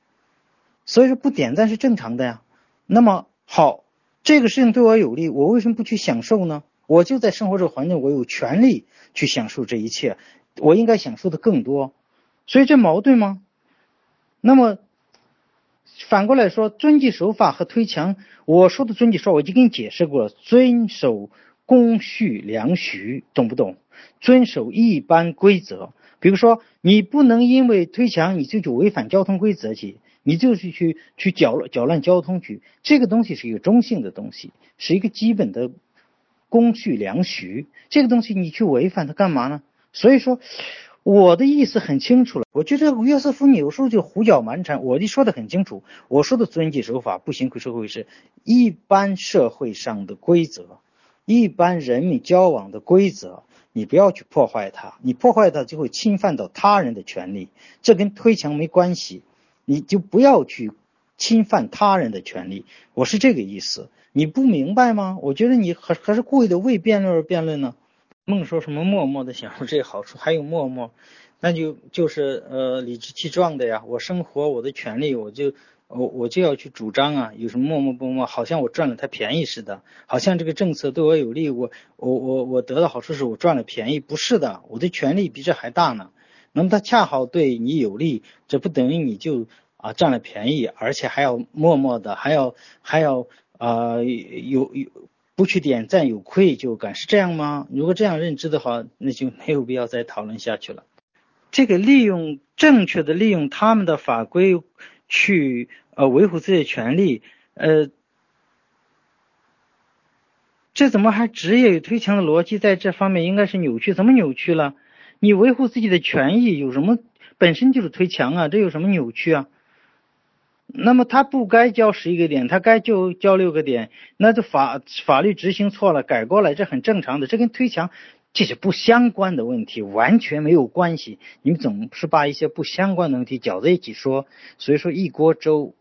所以说不点赞是正常的呀。那么。好，这个事情对我有利，我为什么不去享受呢？我就在生活这个环境，我有权利去享受这一切，我应该享受的更多，所以这矛盾吗？那么反过来说，遵纪守法和推墙，我说的遵纪守法，我已经给你解释过了，遵守公序良俗，懂不懂？遵守一般规则，比如说你不能因为推墙你就去违反交通规则去。你就是去去搅乱搅乱交通去，这个东西是一个中性的东西，是一个基本的公序良俗。这个东西你去违反它干嘛呢？所以说，我的意思很清楚了。我觉得约瑟夫有时候就胡搅蛮缠。我就说的很清楚，我说的遵纪守法不行贿受贿是一般社会上的规则，一般人民交往的规则，你不要去破坏它，你破坏它就会侵犯到他人的权利，这跟推墙没关系，你就不要去侵犯他人的权利，我是这个意思，你不明白吗？我觉得你还还是故意的为辩论而辩论呢。梦说什么默默的享受这些好处，还有默默，那就就是呃理直气壮的呀，我生活我的权利，我就。我我就要去主张啊，有什么默默不默，好像我赚了他便宜似的，好像这个政策对我有利，我我我我得到好处是我赚了便宜，不是的，我的权利比这还大呢。那么他恰好对你有利，这不等于你就啊占了便宜，而且还要默默的，还要还要啊有有不去点赞有愧疚感，是这样吗？如果这样认知的话，那就没有必要再讨论下去了。这个利用正确的利用他们的法规去。呃，维护自己的权利，呃，这怎么还职业与推墙的逻辑在这方面应该是扭曲？怎么扭曲了？你维护自己的权益有什么？本身就是推墙啊，这有什么扭曲啊？那么他不该交十一个点，他该就交六个点，那这法法律执行错了，改过来，这很正常的，这跟推墙这是不相关的问题，完全没有关系。你们总是把一些不相关的问题搅在一起说，所以说一锅粥。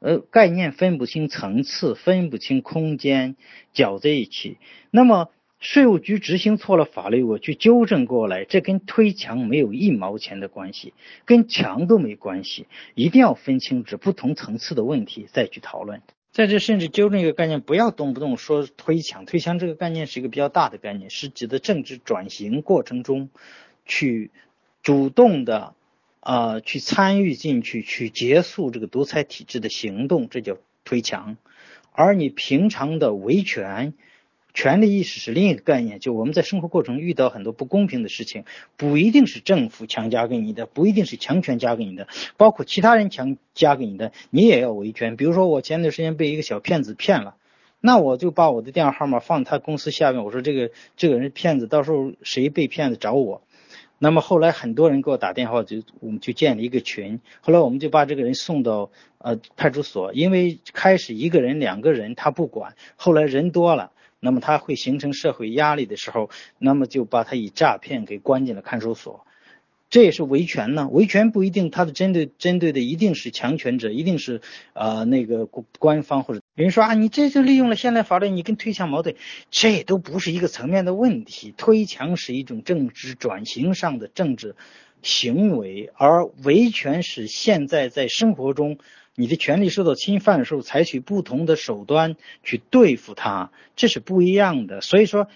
呃，概念分不清层次，分不清空间，搅在一起。那么税务局执行错了法律，我去纠正过来，这跟推墙没有一毛钱的关系，跟墙都没关系。一定要分清楚不同层次的问题再去讨论。在这甚至纠正一个概念，不要动不动说推墙。推墙这个概念是一个比较大的概念，是指的政治转型过程中去主动的。啊，去参与进去，去结束这个独裁体制的行动，这叫推墙。而你平常的维权、权利意识是另一个概念。就我们在生活过程遇到很多不公平的事情，不一定是政府强加给你的，不一定是强权加给你的，包括其他人强加给你的，你也要维权。比如说，我前段时间被一个小骗子骗了，那我就把我的电话号码放他公司下面，我说这个这个人骗子，到时候谁被骗子找我。那么后来很多人给我打电话，就我们就建了一个群。后来我们就把这个人送到呃派出所，因为开始一个人、两个人他不管，后来人多了，那么他会形成社会压力的时候，那么就把他以诈骗给关进了看守所。这也是维权呢，维权不一定他的针对针对的一定是强权者，一定是呃那个官方或者有人说啊，你这就利用了现代法律，你跟推墙矛盾，这都不是一个层面的问题。推墙是一种政治转型上的政治行为，而维权是现在在生活中你的权利受到侵犯的时候，采取不同的手段去对付它，这是不一样的。所以说。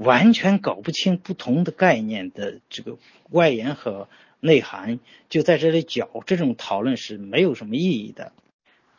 完全搞不清不同的概念的这个外延和内涵，就在这里搅，这种讨论是没有什么意义的。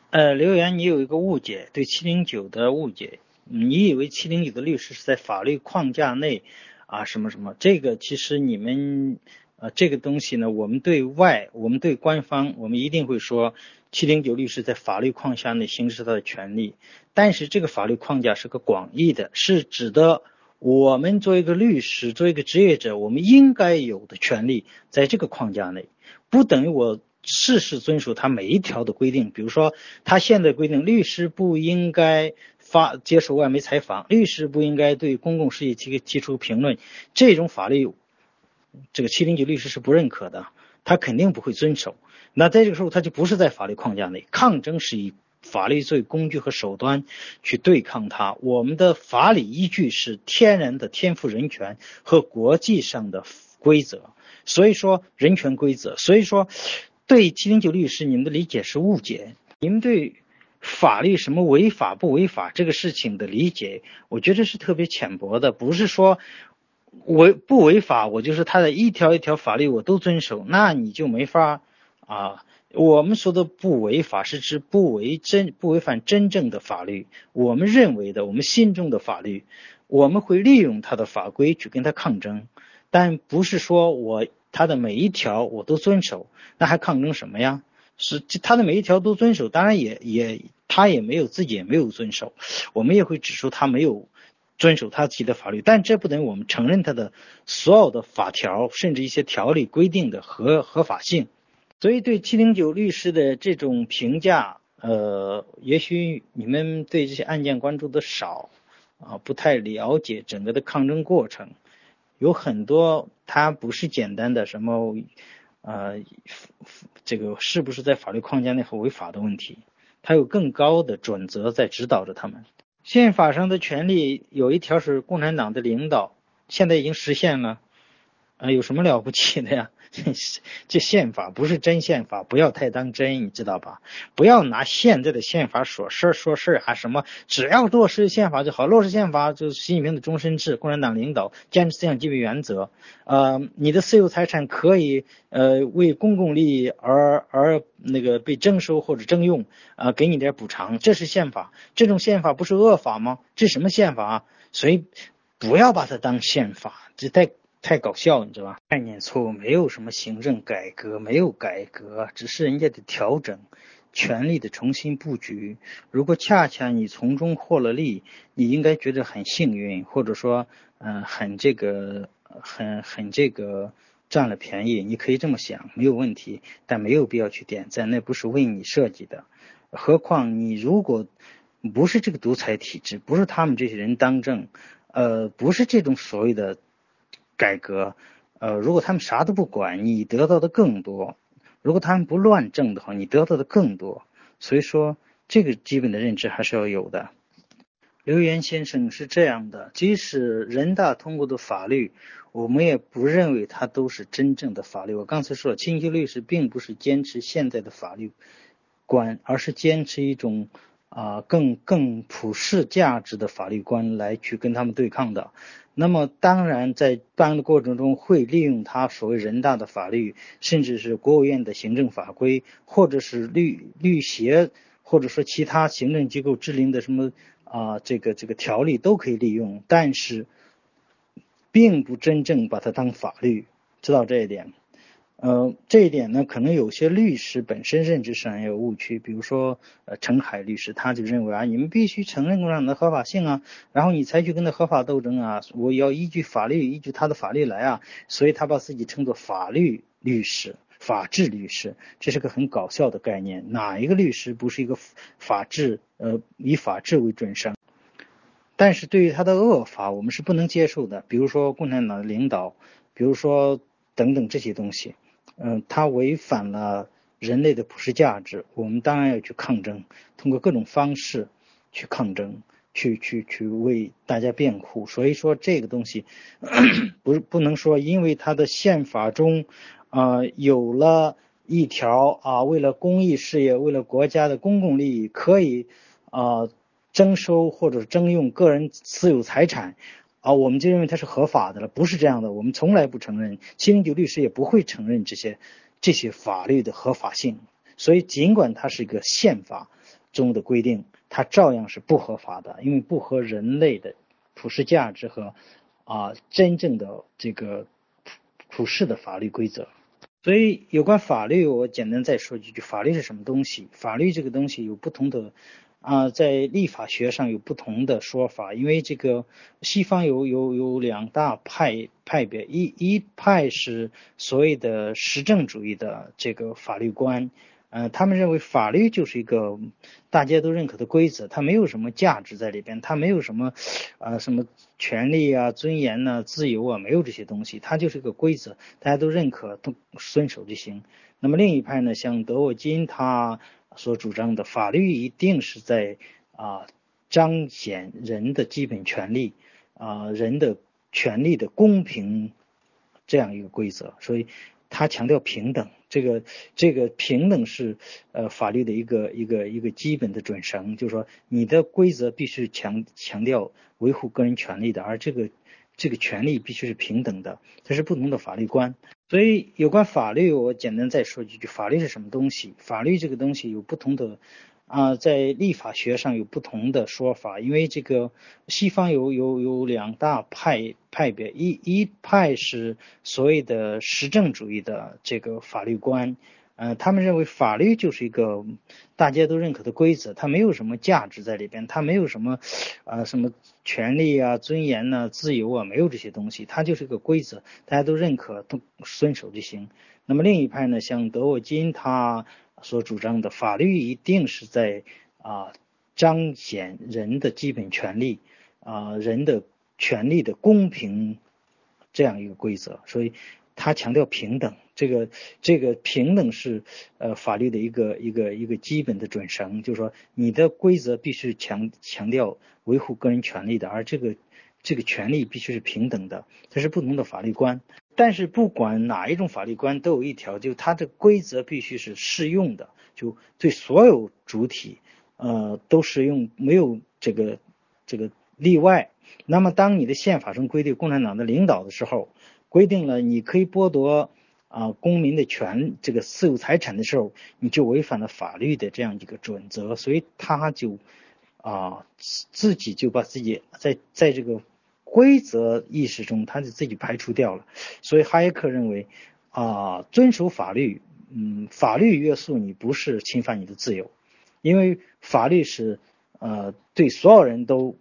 呃，刘源，你有一个误解，对七零九的误解，你以为七零九的律师是在法律框架内啊什么什么？这个其实你们呃这个东西呢，我们对外，我们对官方，我们一定会说七零九律师在法律框架内行使他的权利，但是这个法律框架是个广义的，是指的。我们作为一个律师，作为一个职业者，我们应该有的权利，在这个框架内，不等于我事事遵守他每一条的规定。比如说，他现在规定，律师不应该发接受外媒采访，律师不应该对公共事业提提出评论，这种法律，这个七零九律师是不认可的，他肯定不会遵守。那在这个时候，他就不是在法律框架内，抗争是以。法律作为工具和手段去对抗它，我们的法理依据是天然的天赋人权和国际上的规则。所以说人权规则，所以说对七零九律师你们的理解是误解。你们对法律什么违法不违法这个事情的理解，我觉得是特别浅薄的。不是说违不违法，我就是他的一条一条法律我都遵守，那你就没法啊。我们说的不违法，是指不违真不违反真正的法律。我们认为的，我们心中的法律，我们会利用他的法规去跟他抗争，但不是说我他的每一条我都遵守，那还抗争什么呀？是他的每一条都遵守，当然也也他也没有自己也没有遵守，我们也会指出他没有遵守他自己的法律，但这不等于我们承认他的所有的法条，甚至一些条例规定的合合法性。所以，对七零九律师的这种评价，呃，也许你们对这些案件关注的少，啊，不太了解整个的抗争过程，有很多他不是简单的什么呃这个是不是在法律框架内和违法的问题，他有更高的准则在指导着他们。宪法上的权利有一条是共产党的领导，现在已经实现了，啊，有什么了不起的呀？这宪法不是真宪法，不要太当真，你知道吧？不要拿现在的宪法说事儿说事儿，还什么只要落实宪法就好，落实宪法就是习近平的终身制，共产党领导坚持思想基本原则。呃，你的私有财产可以呃为公共利益而而那个被征收或者征用，啊，给你点补偿，这是宪法。这种宪法不是恶法吗？这什么宪法啊？所以不要把它当宪法，这太。太搞笑，你知道吧？概念错误，没有什么行政改革，没有改革，只是人家的调整，权力的重新布局。如果恰恰你从中获了利，你应该觉得很幸运，或者说，嗯，很这个，很很这个占了便宜。你可以这么想，没有问题，但没有必要去点赞，那不是为你设计的。何况你如果不是这个独裁体制，不是他们这些人当政，呃，不是这种所谓的。改革，呃，如果他们啥都不管，你得到的更多；如果他们不乱政的话，你得到的更多。所以说，这个基本的认知还是要有的。刘源先生是这样的：即使人大通过的法律，我们也不认为它都是真正的法律。我刚才说了，清晰律师并不是坚持现在的法律观，而是坚持一种啊更更普世价值的法律观来去跟他们对抗的。那么当然，在办案的过程中，会利用他所谓人大的法律，甚至是国务院的行政法规，或者是律律协，或者说其他行政机构制定的什么啊，这个这个条例都可以利用，但是并不真正把它当法律，知道这一点。呃，这一点呢，可能有些律师本身认知上也有误区。比如说，呃，陈海律师他就认为啊，你们必须承认共产党的合法性啊，然后你才去跟他合法斗争啊，我要依据法律，依据他的法律来啊，所以他把自己称作法律律师、法治律师，这是个很搞笑的概念。哪一个律师不是一个法治？呃，以法治为准绳？但是对于他的恶法，我们是不能接受的。比如说共产党的领导，比如说等等这些东西。嗯，它违反了人类的普世价值，我们当然要去抗争，通过各种方式去抗争，去去去为大家辩护。所以说这个东西 不是不能说，因为它的宪法中啊有了一条啊，为了公益事业，为了国家的公共利益，可以啊征收或者征用个人私有财产。啊，我们就认为它是合法的了，不是这样的。我们从来不承认，七零九律师也不会承认这些这些法律的合法性。所以，尽管它是一个宪法中的规定，它照样是不合法的，因为不合人类的普世价值和啊真正的这个普普世的法律规则。所以，有关法律，我简单再说几句：法律是什么东西？法律这个东西有不同的。啊，在立法学上有不同的说法，因为这个西方有有有两大派派别，一一派是所谓的实证主义的这个法律观，呃，他们认为法律就是一个大家都认可的规则，它没有什么价值在里边，它没有什么啊什么权利啊、尊严呐、自由啊，没有这些东西，它就是个规则，大家都认可，都遵守就行。那么另一派呢，像德沃金他。所主张的法律一定是在啊彰显人的基本权利啊人的权利的公平这样一个规则，所以他强调平等。这个这个平等是呃法律的一个一个一个基本的准绳，就是说你的规则必须强强调维护个人权利的，而这个这个权利必须是平等的，这是不同的法律观。所以，有关法律，我简单再说几句：法律是什么东西？法律这个东西有不同的啊，在立法学上有不同的说法。因为这个西方有有有两大派派别，一一派是所谓的实证主义的这个法律观。呃，他们认为法律就是一个大家都认可的规则，它没有什么价值在里边，它没有什么啊什么权利啊、尊严呐、自由啊，没有这些东西，它就是一个规则，大家都认可、都遵守就行。那么另一派呢，像德沃金他所主张的，法律一定是在啊彰显人的基本权利啊人的权利的公平这样一个规则，所以他强调平等。这个这个平等是呃法律的一个一个一个基本的准绳，就是说你的规则必须强强调维护个人权利的，而这个这个权利必须是平等的，这是不同的法律观。但是不管哪一种法律观，都有一条，就它的规则必须是适用的，就对所有主体呃都适用，没有这个这个例外。那么当你的宪法中规定共产党的领导的时候，规定了你可以剥夺。啊，公民的权这个私有财产的时候，你就违反了法律的这样一个准则，所以他就啊自己就把自己在在这个规则意识中，他就自己排除掉了。所以哈耶克认为啊，遵守法律，嗯，法律约束你不是侵犯你的自由，因为法律是呃对所有人都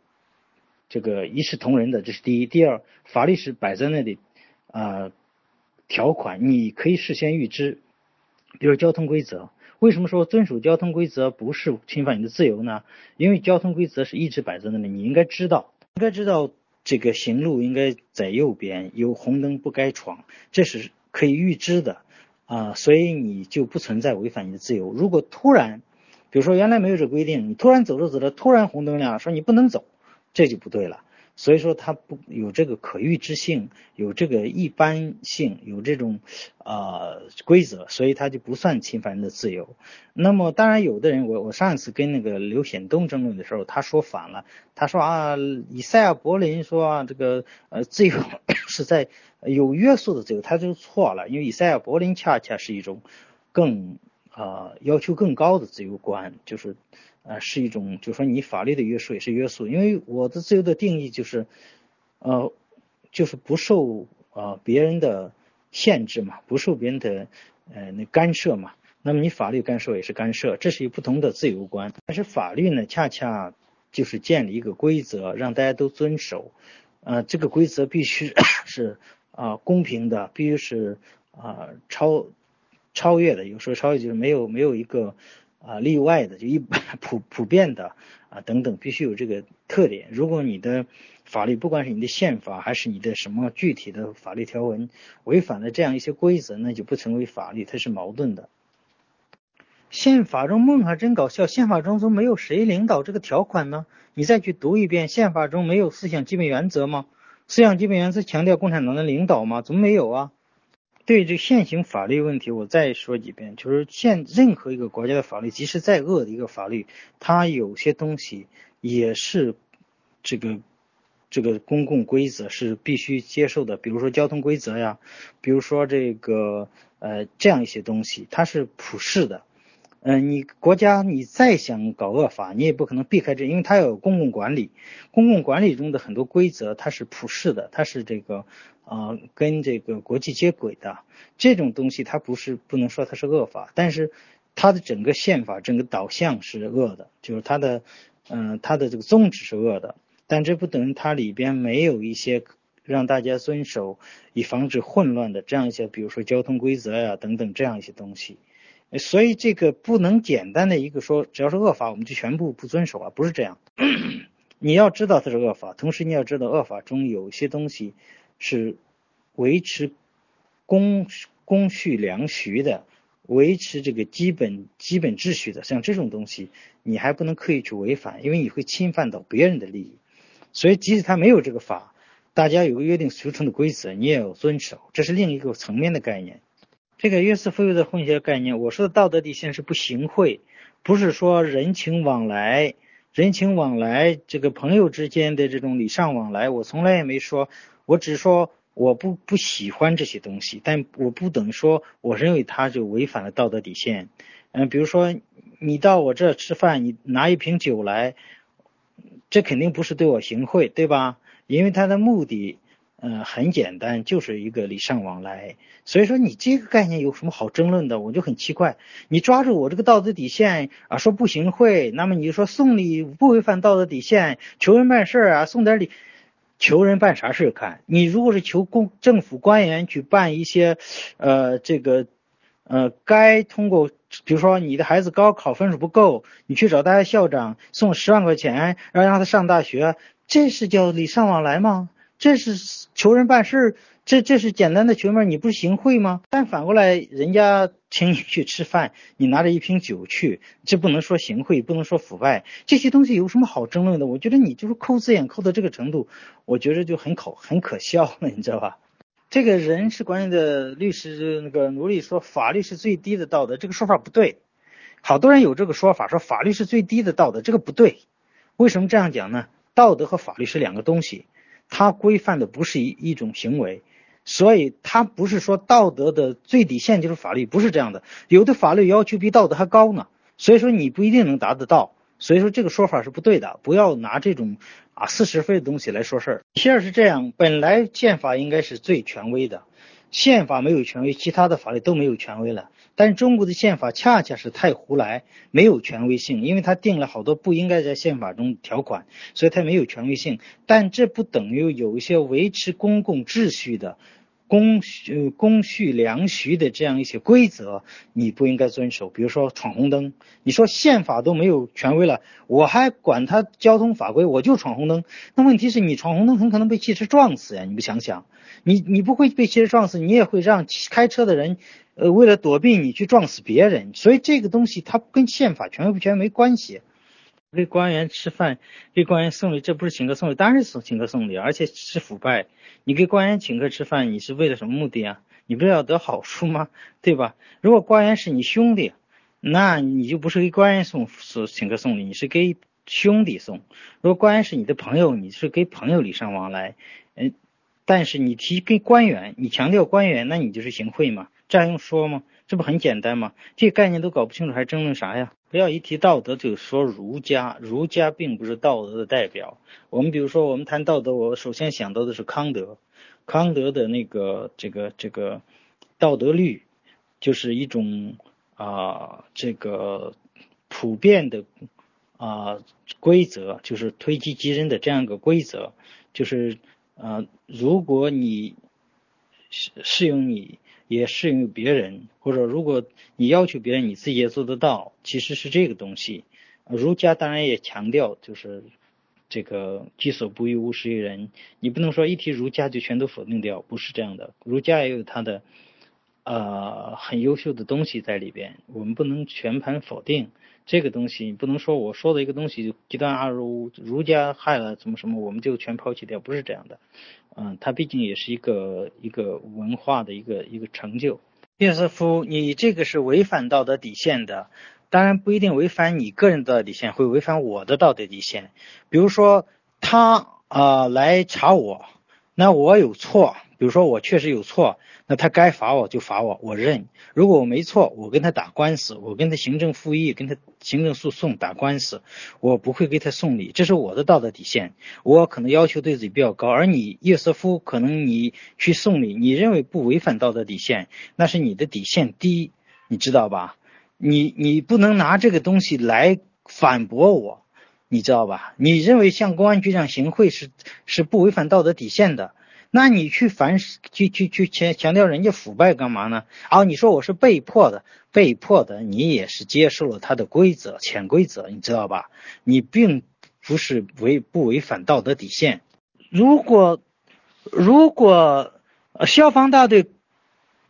这个一视同仁的，这是第一。第二，法律是摆在那里啊。条款你可以事先预知，比如交通规则。为什么说遵守交通规则不是侵犯你的自由呢？因为交通规则是一直摆在那里，你应该知道，应该知道这个行路应该在右边，有红灯不该闯，这是可以预知的啊，所以你就不存在违反你的自由。如果突然，比如说原来没有这规定，你突然走着走着，突然红灯亮，说你不能走，这就不对了。所以说它不有这个可预知性，有这个一般性，有这种呃规则，所以它就不算侵犯人的自由。那么当然有的人，我我上一次跟那个刘显东争论的时候，他说反了，他说啊，以赛亚柏林说啊，这个呃自由 是在有约束的自由，他就错了，因为以赛亚柏林恰恰是一种更啊要求更高的自由观，就是。啊，是一种，就是说你法律的约束也是约束，因为我的自由的定义就是，呃，就是不受呃别人的限制嘛，不受别人的呃那干涉嘛。那么你法律干涉也是干涉，这是一不同的自由观。但是法律呢，恰恰就是建立一个规则，让大家都遵守。呃，这个规则必须 是啊公平的，必须是啊超超越的。有时候超越就是没有没有一个。啊，例外的就一般普普遍的啊等等，必须有这个特点。如果你的法律，不管是你的宪法还是你的什么具体的法律条文，违反了这样一些规则，那就不成为法律，它是矛盾的。宪法中梦还真搞笑，宪法中都没有谁领导这个条款呢？你再去读一遍，宪法中没有思想基本原则吗？思想基本原则强调共产党的领导吗？怎么没有啊？对这现行法律问题，我再说几遍，就是现任何一个国家的法律，即使再恶的一个法律，它有些东西也是这个这个公共规则是必须接受的，比如说交通规则呀，比如说这个呃这样一些东西，它是普世的。嗯，你国家你再想搞恶法，你也不可能避开这，因为它有公共管理，公共管理中的很多规则它是普世的，它是这个啊跟这个国际接轨的，这种东西它不是不能说它是恶法，但是它的整个宪法整个导向是恶的，就是它的嗯它的这个宗旨是恶的，但这不等于它里边没有一些让大家遵守以防止混乱的这样一些，比如说交通规则呀等等这样一些东西。所以这个不能简单的一个说，只要是恶法，我们就全部不遵守啊，不是这样。你要知道它是恶法，同时你要知道恶法中有些东西是维持公公序良俗的，维持这个基本基本秩序的，像这种东西，你还不能刻意去违反，因为你会侵犯到别人的利益。所以即使他没有这个法，大家有个约定俗成的规则，你也要遵守，这是另一个层面的概念。这个约瑟夫的混淆概念，我说的道德底线是不行贿，不是说人情往来，人情往来这个朋友之间的这种礼尚往来，我从来也没说，我只是说我不不喜欢这些东西，但我不等于说我认为他就违反了道德底线。嗯，比如说你到我这吃饭，你拿一瓶酒来，这肯定不是对我行贿，对吧？因为他的目的。嗯，很简单，就是一个礼尚往来。所以说你这个概念有什么好争论的？我就很奇怪，你抓住我这个道德底线啊，说不行贿，那么你就说送礼不违反道德底线，求人办事啊，送点礼，求人办啥事看？你如果是求公政府官员去办一些，呃，这个，呃，该通过，比如说你的孩子高考分数不够，你去找他的校长送十万块钱，然后让他上大学。这是叫礼尚往来吗？这是求人办事，这这是简单的求面，你不是行贿吗？但反过来，人家请你去吃饭，你拿着一瓶酒去，这不能说行贿，不能说腐败，这些东西有什么好争论的？我觉得你就是抠字眼抠到这个程度，我觉得就很可很可笑了，你知道吧？这个人事关系的律师那个奴隶说法律是最低的道德，这个说法不对。好多人有这个说法，说法律是最低的道德，这个不对。为什么这样讲呢？道德和法律是两个东西，它规范的不是一一种行为，所以它不是说道德的最底线就是法律，不是这样的。有的法律要求比道德还高呢，所以说你不一定能达得到。所以说这个说法是不对的，不要拿这种啊似是非的东西来说事儿。其二是这样，本来宪法应该是最权威的，宪法没有权威，其他的法律都没有权威了。但中国的宪法恰恰是太胡来，没有权威性，因为它定了好多不应该在宪法中条款，所以它没有权威性。但这不等于有一些维持公共秩序的。公序公序良序的这样一些规则，你不应该遵守。比如说闯红灯，你说宪法都没有权威了，我还管他交通法规，我就闯红灯。那问题是你闯红灯很可能被汽车撞死呀，你不想想？你你不会被汽车撞死，你也会让开车的人，呃，为了躲避你去撞死别人。所以这个东西它跟宪法权威不权威没关系。给官员吃饭，给官员送礼，这不是请客送礼，当然是请客送礼，而且是腐败。你给官员请客吃饭，你是为了什么目的啊？你不是要得好处吗？对吧？如果官员是你兄弟，那你就不是给官员送送请客送礼，你是给兄弟送。如果官员是你的朋友，你是给朋友礼尚往来。嗯，但是你提给官员，你强调官员，那你就是行贿嘛？这还用说吗？这不很简单吗？这概念都搞不清楚，还争论啥呀？不要一提道德就说儒家，儒家并不是道德的代表。我们比如说，我们谈道德，我首先想到的是康德，康德的那个这个这个道德律，就是一种啊这个普遍的啊规则，就是推己及人的这样一个规则，就是啊如果你适适用你。也适用于别人，或者如果你要求别人，你自己也做得到，其实是这个东西。儒家当然也强调，就是这个己所不欲，勿施于人。你不能说一提儒家就全都否定掉，不是这样的。儒家也有它的呃很优秀的东西在里边，我们不能全盘否定这个东西你。不能说我说的一个东西极端二儒，儒家害了怎么什么，我们就全抛弃掉，不是这样的。嗯，它毕竟也是一个一个文化的一个一个成就。约瑟夫，你这个是违反道德底线的，当然不一定违反你个人的底线，会违反我的道德底线。比如说他啊来查我，那我有错，比如说我确实有错。那他该罚我就罚我，我认。如果我没错，我跟他打官司，我跟他行政复议，跟他行政诉讼打官司，我不会给他送礼，这是我的道德底线。我可能要求对自己比较高，而你叶瑟夫可能你去送礼，你认为不违反道德底线，那是你的底线低，你知道吧？你你不能拿这个东西来反驳我，你知道吧？你认为向公安局长行贿是是不违反道德底线的。那你去反去去去强强调人家腐败干嘛呢？啊，你说我是被迫的，被迫的，你也是接受了他的规则、潜规则，你知道吧？你并不是违不违反道德底线。如果如果消防大队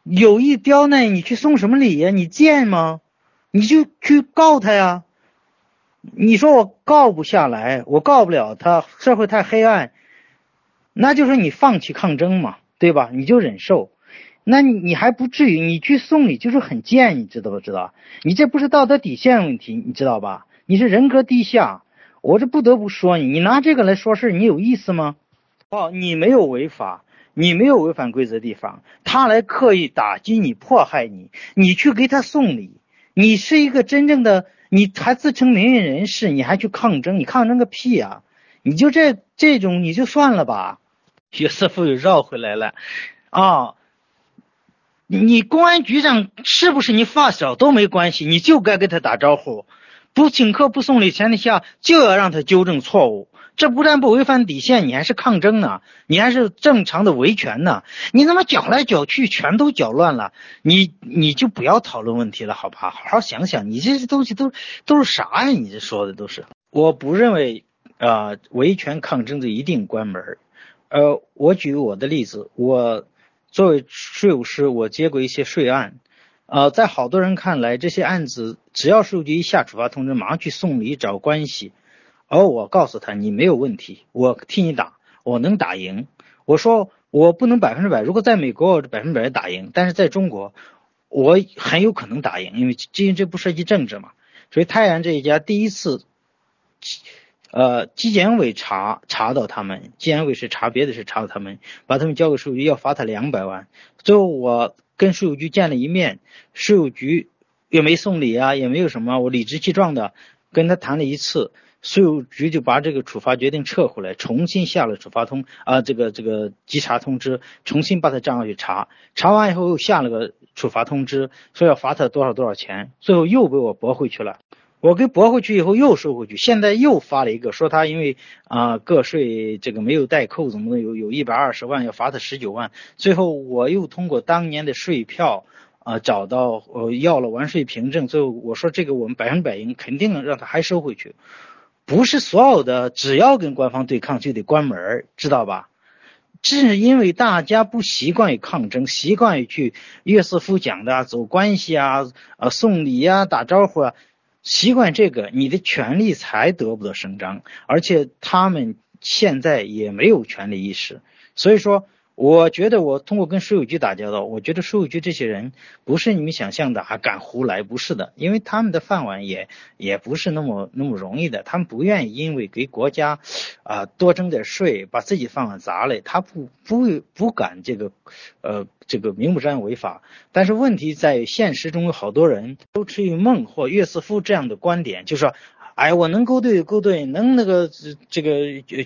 有意刁难你，去送什么礼呀？你贱吗？你就去告他呀！你说我告不下来，我告不了他，社会太黑暗。那就是你放弃抗争嘛，对吧？你就忍受，那你你还不至于你去送礼就是很贱，你知道不知道？你这不是道德底线问题，你知道吧？你是人格低下，我这不得不说你，你拿这个来说事你有意思吗？哦，你没有违法，你没有违反规则地方，他来刻意打击你、迫害你，你去给他送礼，你是一个真正的，你还自称名誉人士，你还去抗争，你抗争个屁呀！你就这这种你就算了吧。约瑟夫又绕回来了，啊，你公安局长是不是你发小都没关系，你就该跟他打招呼，不请客不送礼前提下就要让他纠正错误，这不但不违反底线，你还是抗争呢，你还是正常的维权呢，你他妈搅来搅去全都搅乱了，你你就不要讨论问题了，好吧，好好想想，你这些东西都都是啥呀？你这说的都是，我不认为。啊，维权抗争就一定关门呃，我举我的例子，我作为税务师，我接过一些税案，呃，在好多人看来，这些案子只要税务局一下处罚通知，马上去送礼找关系，而我告诉他，你没有问题，我替你打，我能打赢。我说我不能百分之百，如果在美国我百分百打赢，但是在中国，我很有可能打赢，因为毕竟这不涉及政治嘛。所以泰安这一家第一次。呃，纪检委查查到他们，纪检委是查别的事，查到他们，把他们交给税务局，要罚他两百万。最后我跟税务局见了一面，税务局也没送礼啊，也没有什么，我理直气壮的跟他谈了一次，税务局就把这个处罚决定撤回来，重新下了处罚通啊，这个这个稽查通知，重新把他账号去查，查完以后又下了个处罚通知，说要罚他多少多少钱，最后又被我驳回去了。我给驳回去以后又收回去，现在又发了一个，说他因为啊个税这个没有代扣，怎么的有有一百二十万要罚他十九万。最后我又通过当年的税票啊找到呃要了完税凭证，最后我说这个我们百分百赢，肯定让他还收回去。不是所有的只要跟官方对抗就得关门，知道吧？这是因为大家不习惯于抗争，习惯于去岳师傅讲的走关系啊，呃送礼呀，打招呼啊。习惯这个，你的权利才得不到伸张，而且他们现在也没有权利意识，所以说。我觉得我通过跟税务局打交道，我觉得税务局这些人不是你们想象的还敢胡来，不是的，因为他们的饭碗也也不是那么那么容易的，他们不愿意因为给国家啊多征点税，把自己饭碗砸了，他不不不敢这个呃这个明目张胆违法。但是问题在现实中有好多人都持于孟或岳斯夫这样的观点，就说，哎，我能勾兑勾兑，能那个这个呃。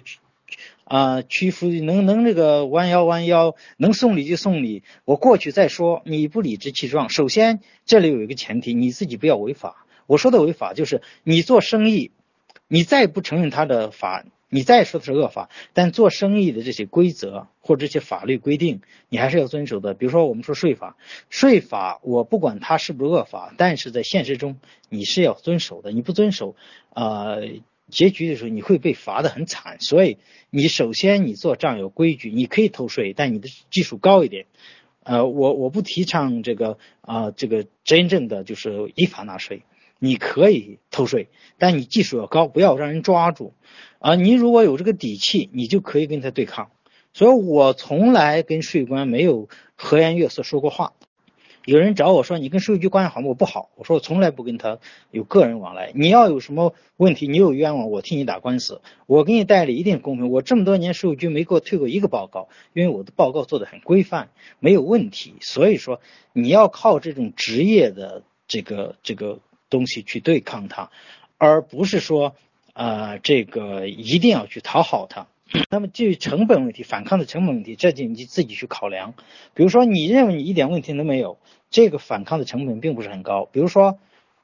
啊，屈服能能那个弯腰弯腰，能送礼就送礼。我过去再说，你不理直气壮。首先，这里有一个前提，你自己不要违法。我说的违法，就是你做生意，你再不承认他的法，你再说的是恶法，但做生意的这些规则或这些法律规定，你还是要遵守的。比如说，我们说税法，税法我不管它是不是恶法，但是在现实中你是要遵守的。你不遵守，呃。结局的时候你会被罚的很惨，所以你首先你做账有规矩，你可以偷税，但你的技术高一点。呃，我我不提倡这个啊，这个真正的就是依法纳税，你可以偷税，但你技术要高，不要让人抓住。啊，你如果有这个底气，你就可以跟他对抗。所以我从来跟税官没有和颜悦色说过话。有人找我说你跟税务局关系好吗？我不好。我说我从来不跟他有个人往来。你要有什么问题，你有冤枉，我替你打官司。我给你代理一定公平。我这么多年税务局没给我退过一个报告，因为我的报告做的很规范，没有问题。所以说你要靠这种职业的这个这个东西去对抗他，而不是说呃这个一定要去讨好他。那么，基于成本问题，反抗的成本问题，这就你自己去考量。比如说，你认为你一点问题都没有，这个反抗的成本并不是很高。比如说，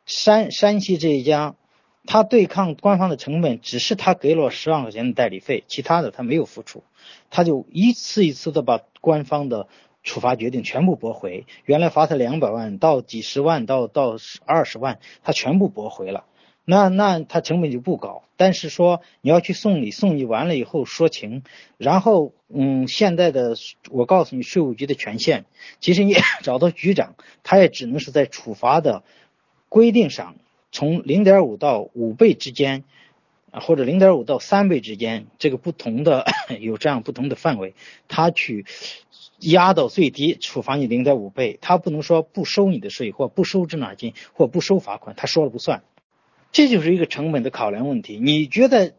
山山西这一家，他对抗官方的成本只是他给了十万块钱的代理费，其他的他没有付出，他就一次一次的把官方的处罚决定全部驳回。原来罚他两百万到几十万到到二十万，他全部驳回了。那那他成本就不高，但是说你要去送礼，送礼完了以后说情，然后嗯，现在的我告诉你税务局的权限，其实你 找到局长，他也只能是在处罚的规定上，从零点五到五倍之间，啊或者零点五到三倍之间，这个不同的有这样不同的范围，他去压到最低，处罚你零点五倍，他不能说不收你的税或不收滞纳金或不收罚款，他说了不算。这就是一个成本的考量问题。你觉得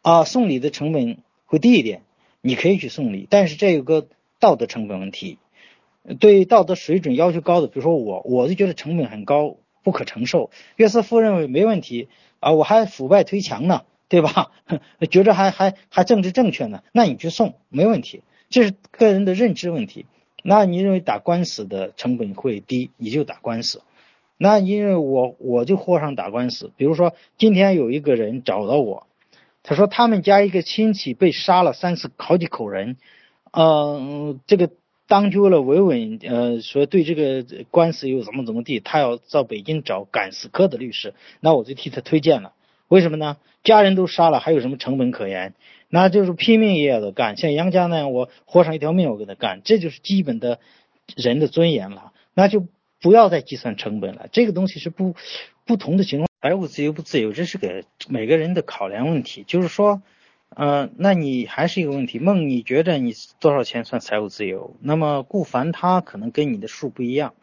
啊送礼的成本会低一点，你可以去送礼，但是这有个道德成本问题。对道德水准要求高的，比如说我，我就觉得成本很高，不可承受。约瑟夫认为没问题啊，我还腐败推墙呢，对吧？觉着还还还政治正确呢，那你去送没问题，这是个人的认知问题。那你认为打官司的成本会低，你就打官司。那因为我我就货上打官司，比如说今天有一个人找到我，他说他们家一个亲戚被杀了三次，好几口人，嗯，这个当局为了维稳，呃，说对这个官司又怎么怎么地，他要到北京找敢死科的律师，那我就替他推荐了。为什么呢？家人都杀了，还有什么成本可言？那就是拼命也要的干。像杨家那样，我活上一条命，我给他干，这就是基本的人的尊严了。那就不要再计算成本了。这个东西是不不同的情况，财务自由不自由，这是个每个人的考量问题。就是说，呃，那你还是一个问题。梦，你觉得你多少钱算财务自由？那么顾凡他可能跟你的数不一样。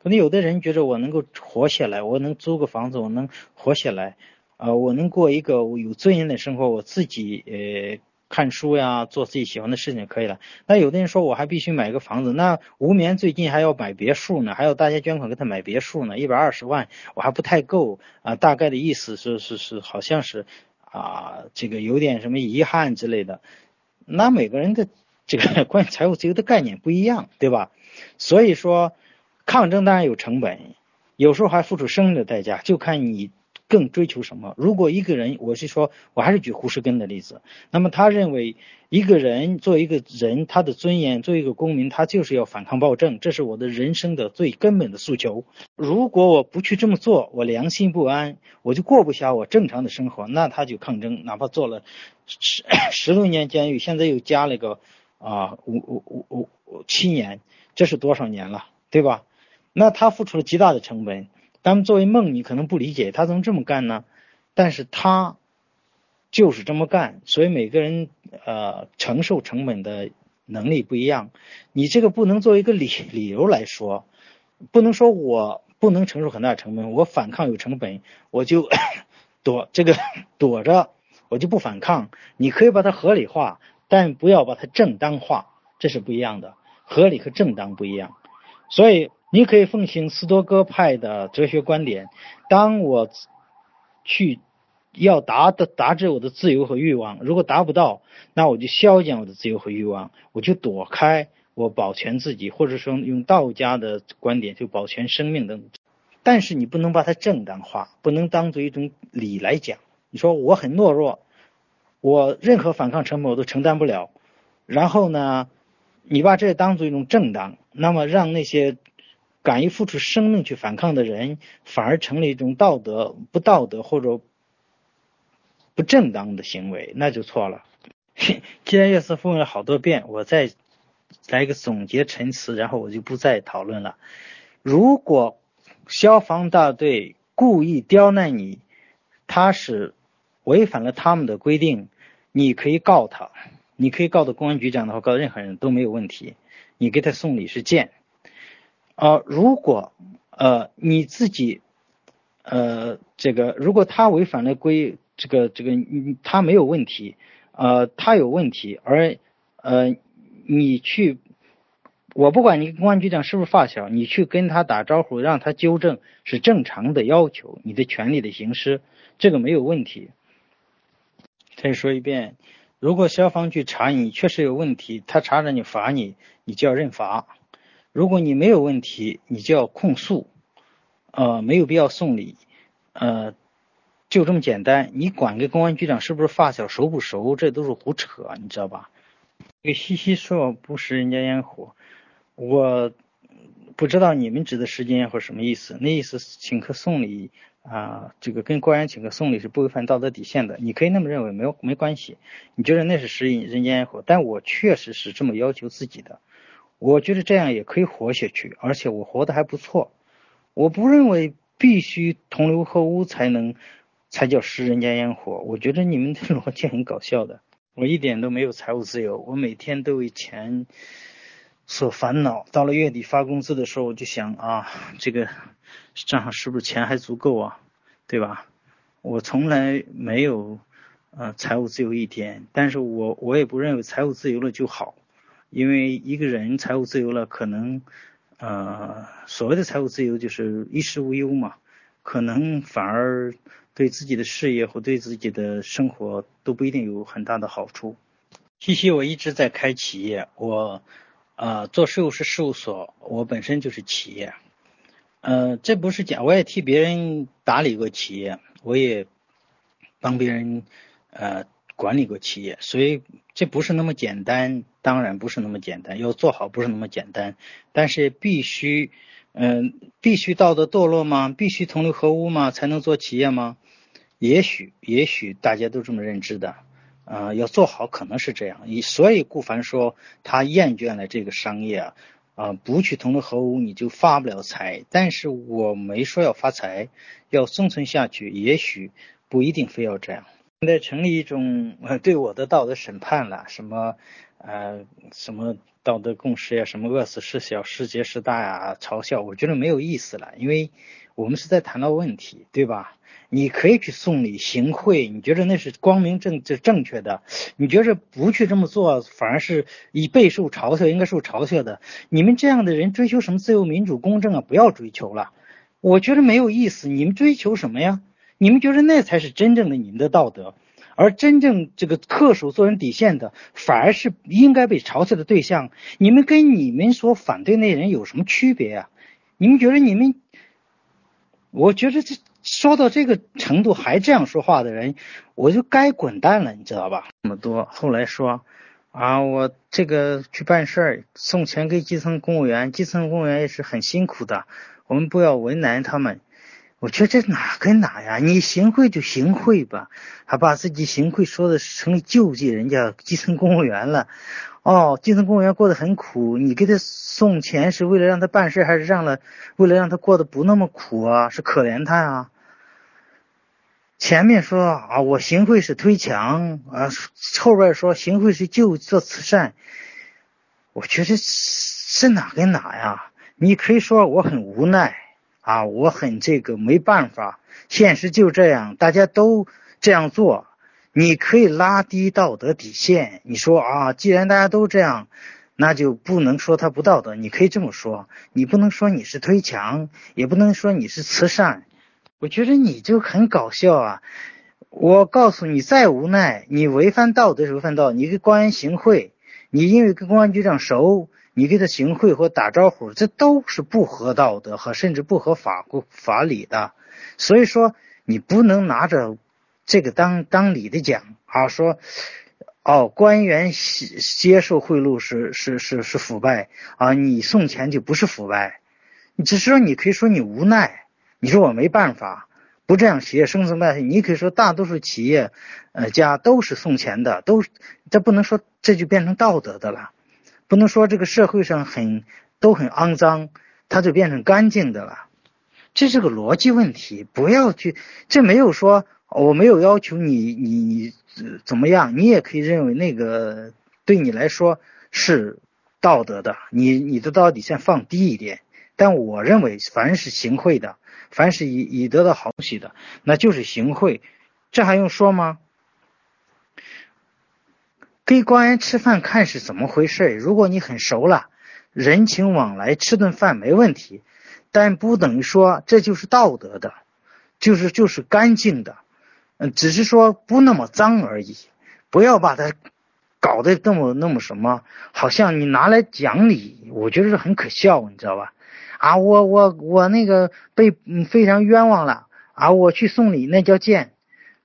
可能有的人觉得我能够活下来，我能租个房子，我能活下来。呃，我能过一个有尊严的生活，我自己呃看书呀，做自己喜欢的事情就可以了。那有的人说我还必须买个房子，那无眠最近还要买别墅呢，还要大家捐款给他买别墅呢，一百二十万我还不太够啊。大概的意思是是是，好像是啊，这个有点什么遗憾之类的。那每个人的这个 关于财务自由的概念不一样，对吧？所以说抗争当然有成本，有时候还付出生命的代价，就看你。更追求什么？如果一个人，我是说，我还是举胡适根的例子。那么他认为，一个人做一个人，他的尊严，做一个公民，他就是要反抗暴政，这是我的人生的最根本的诉求。如果我不去这么做，我良心不安，我就过不下我正常的生活，那他就抗争，哪怕坐了十十多年监狱，现在又加了个啊五五五五七年，这是多少年了，对吧？那他付出了极大的成本。咱们作为梦，你可能不理解他怎么这么干呢？但是他就是这么干，所以每个人呃承受成本的能力不一样。你这个不能作为一个理理由来说，不能说我不能承受很大成本，我反抗有成本，我就 躲这个 躲着，我就不反抗。你可以把它合理化，但不要把它正当化，这是不一样的。合理和正当不一样，所以。你可以奉行斯多哥派的哲学观点，当我去要达的达至我的自由和欲望，如果达不到，那我就消减我的自由和欲望，我就躲开，我保全自己，或者说用道家的观点就保全生命等。但是你不能把它正当化，不能当做一种理来讲。你说我很懦弱，我任何反抗成本我都承担不了，然后呢，你把这当做一种正当，那么让那些。敢于付出生命去反抗的人，反而成了一种道德不道德或者不正当的行为，那就错了。既然叶斯问了好多遍，我再来一个总结陈词，然后我就不再讨论了。如果消防大队故意刁难你，他是违反了他们的规定，你可以告他，你可以告到公安局长的话，告任何人都没有问题。你给他送礼是贱。啊，如果呃你自己呃这个，如果他违反了规，这个这个他没有问题，呃他有问题，而呃你去，我不管你公安局长是不是发小，你去跟他打招呼，让他纠正是正常的要求，你的权利的行使，这个没有问题。再说一遍，如果消防局查你确实有问题，他查着你罚你，你就要认罚。如果你没有问题，你就要控诉，呃，没有必要送礼，呃，就这么简单。你管个公安局长是不是发小熟不熟，这都是胡扯，你知道吧？这个西西说不食人间烟火，我不知道你们指的食间烟火什么意思？那意思请客送礼啊，这个跟官员请客送礼是不违反道德底线的，你可以那么认为，没有没关系。你觉得那是食人间烟火，但我确实是这么要求自己的。我觉得这样也可以活下去，而且我活得还不错。我不认为必须同流合污才能才叫食人间烟火。我觉得你们的逻辑很搞笑的。我一点都没有财务自由，我每天都为钱所烦恼。到了月底发工资的时候，我就想啊，这个账上是不是钱还足够啊？对吧？我从来没有呃财务自由一天，但是我我也不认为财务自由了就好。因为一个人财务自由了，可能，呃，所谓的财务自由就是衣食无忧嘛，可能反而对自己的事业或对自己的生活都不一定有很大的好处。七七，我一直在开企业，我，呃，做税务师事务所，我本身就是企业，呃，这不是讲，我也替别人打理过企业，我也帮别人，呃。管理过企业，所以这不是那么简单，当然不是那么简单，要做好不是那么简单，但是必须，嗯，必须道德堕落吗？必须同流合污吗？才能做企业吗？也许也许大家都这么认知的，啊，要做好可能是这样。所以顾凡说他厌倦了这个商业啊，啊，不去同流合污你就发不了财。但是我没说要发财，要生存下去，也许不一定非要这样。现在成立一种对我的道德审判了，什么呃什么道德共识呀，什么饿死事小，失节事大呀，嘲笑，我觉得没有意思了，因为我们是在谈到问题，对吧？你可以去送礼行贿，你觉得那是光明正正正确的？你觉得不去这么做，反而是以备受嘲笑，应该受嘲笑的。你们这样的人追求什么自由、民主、公正啊？不要追求了，我觉得没有意思。你们追求什么呀？你们觉得那才是真正的你们的道德，而真正这个恪守做人底线的，反而是应该被嘲笑的对象。你们跟你们所反对那人有什么区别啊？你们觉得你们？我觉得这说到这个程度还这样说话的人，我就该滚蛋了，你知道吧？那么多，后来说啊，我这个去办事儿，送钱给基层公务员，基层公务员也是很辛苦的，我们不要为难他们。我觉得这哪跟哪呀？你行贿就行贿吧，还把自己行贿说的成了救济人家基层公务员了。哦，基层公务员过得很苦，你给他送钱是为了让他办事，还是让了为了让他过得不那么苦啊？是可怜他呀？前面说啊，我行贿是推墙啊，后边说行贿是救做慈善。我觉得是哪跟哪呀？你可以说我很无奈。啊，我很这个没办法，现实就这样，大家都这样做，你可以拉低道德底线。你说啊，既然大家都这样，那就不能说他不道德。你可以这么说，你不能说你是推墙，也不能说你是慈善。我觉得你就很搞笑啊！我告诉你，再无奈，你违反道德是违反道，你给公安行贿，你因为跟公安局长熟。你给他行贿或打招呼，这都是不合道德和甚至不合法规法理的。所以说，你不能拿着这个当当理的讲啊，说哦，官员接受贿赂是是是是腐败啊，你送钱就不是腐败。你只是说你可以说你无奈，你说我没办法，不这样企业生存不下去。你可以说大多数企业呃家都是送钱的，都这不能说这就变成道德的了。不能说这个社会上很都很肮脏，它就变成干净的了，这是个逻辑问题。不要去，这没有说我没有要求你你怎么样，你也可以认为那个对你来说是道德的，你你的道德底线放低一点。但我认为，凡是行贿的，凡是以以得到好东西的，那就是行贿，这还用说吗？跟官员吃饭看是怎么回事？如果你很熟了，人情往来吃顿饭没问题，但不等于说这就是道德的，就是就是干净的，嗯，只是说不那么脏而已。不要把它搞得那么那么什么，好像你拿来讲理，我觉得是很可笑，你知道吧？啊，我我我那个被嗯非常冤枉了啊，我去送礼那叫贱。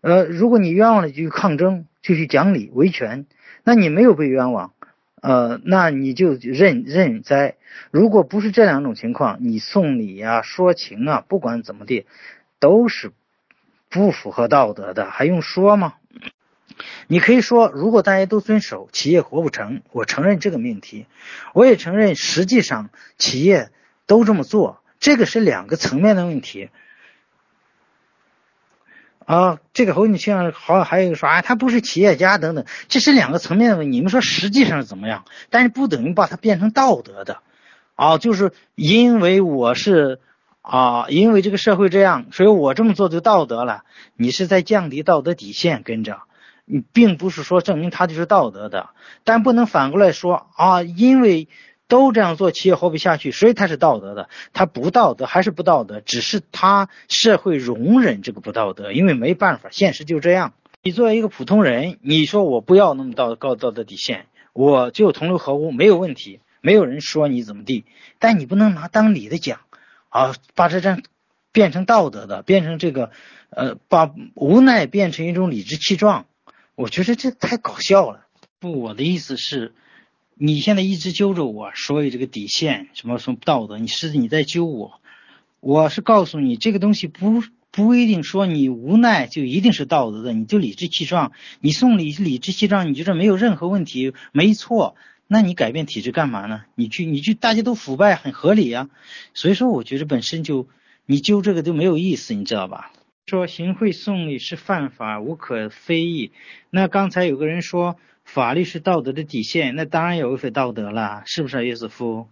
呃，如果你冤枉了，就去抗争，就去讲理维权。那你没有被冤枉，呃，那你就认认栽。如果不是这两种情况，你送礼呀、说情啊，不管怎么地，都是不符合道德的，还用说吗？你可以说，如果大家都遵守，企业活不成。我承认这个命题，我也承认，实际上企业都这么做，这个是两个层面的问题。啊，这个侯你像好还有一个说啊，他不是企业家等等，这是两个层面的问题。你们说实际上是怎么样？但是不等于把它变成道德的，啊，就是因为我是啊，因为这个社会这样，所以我这么做就道德了。你是在降低道德底线，跟着你，并不是说证明他就是道德的，但不能反过来说啊，因为。都这样做，企业活不下去，所以他是道德的。他不道德还是不道德，只是他社会容忍这个不道德，因为没办法，现实就这样。你作为一个普通人，你说我不要那么道高道德底线，我就同流合污没有问题，没有人说你怎么地。但你不能拿当理的讲啊，把这这变成道德的，变成这个呃，把无奈变成一种理直气壮，我觉得这太搞笑了。不，我的意思是。你现在一直揪着我，所以这个底线什么什么道德，你是你在揪我。我是告诉你，这个东西不不一定说你无奈就一定是道德的，你就理直气壮，你送礼理直气壮，你觉得没有任何问题，没错，那你改变体制干嘛呢？你去你去，大家都腐败，很合理啊。所以说，我觉得本身就你揪这个都没有意思，你知道吧？说行贿送礼是犯法，无可非议。那刚才有个人说法律是道德的底线，那当然也违反道德了，是不是啊，约瑟夫？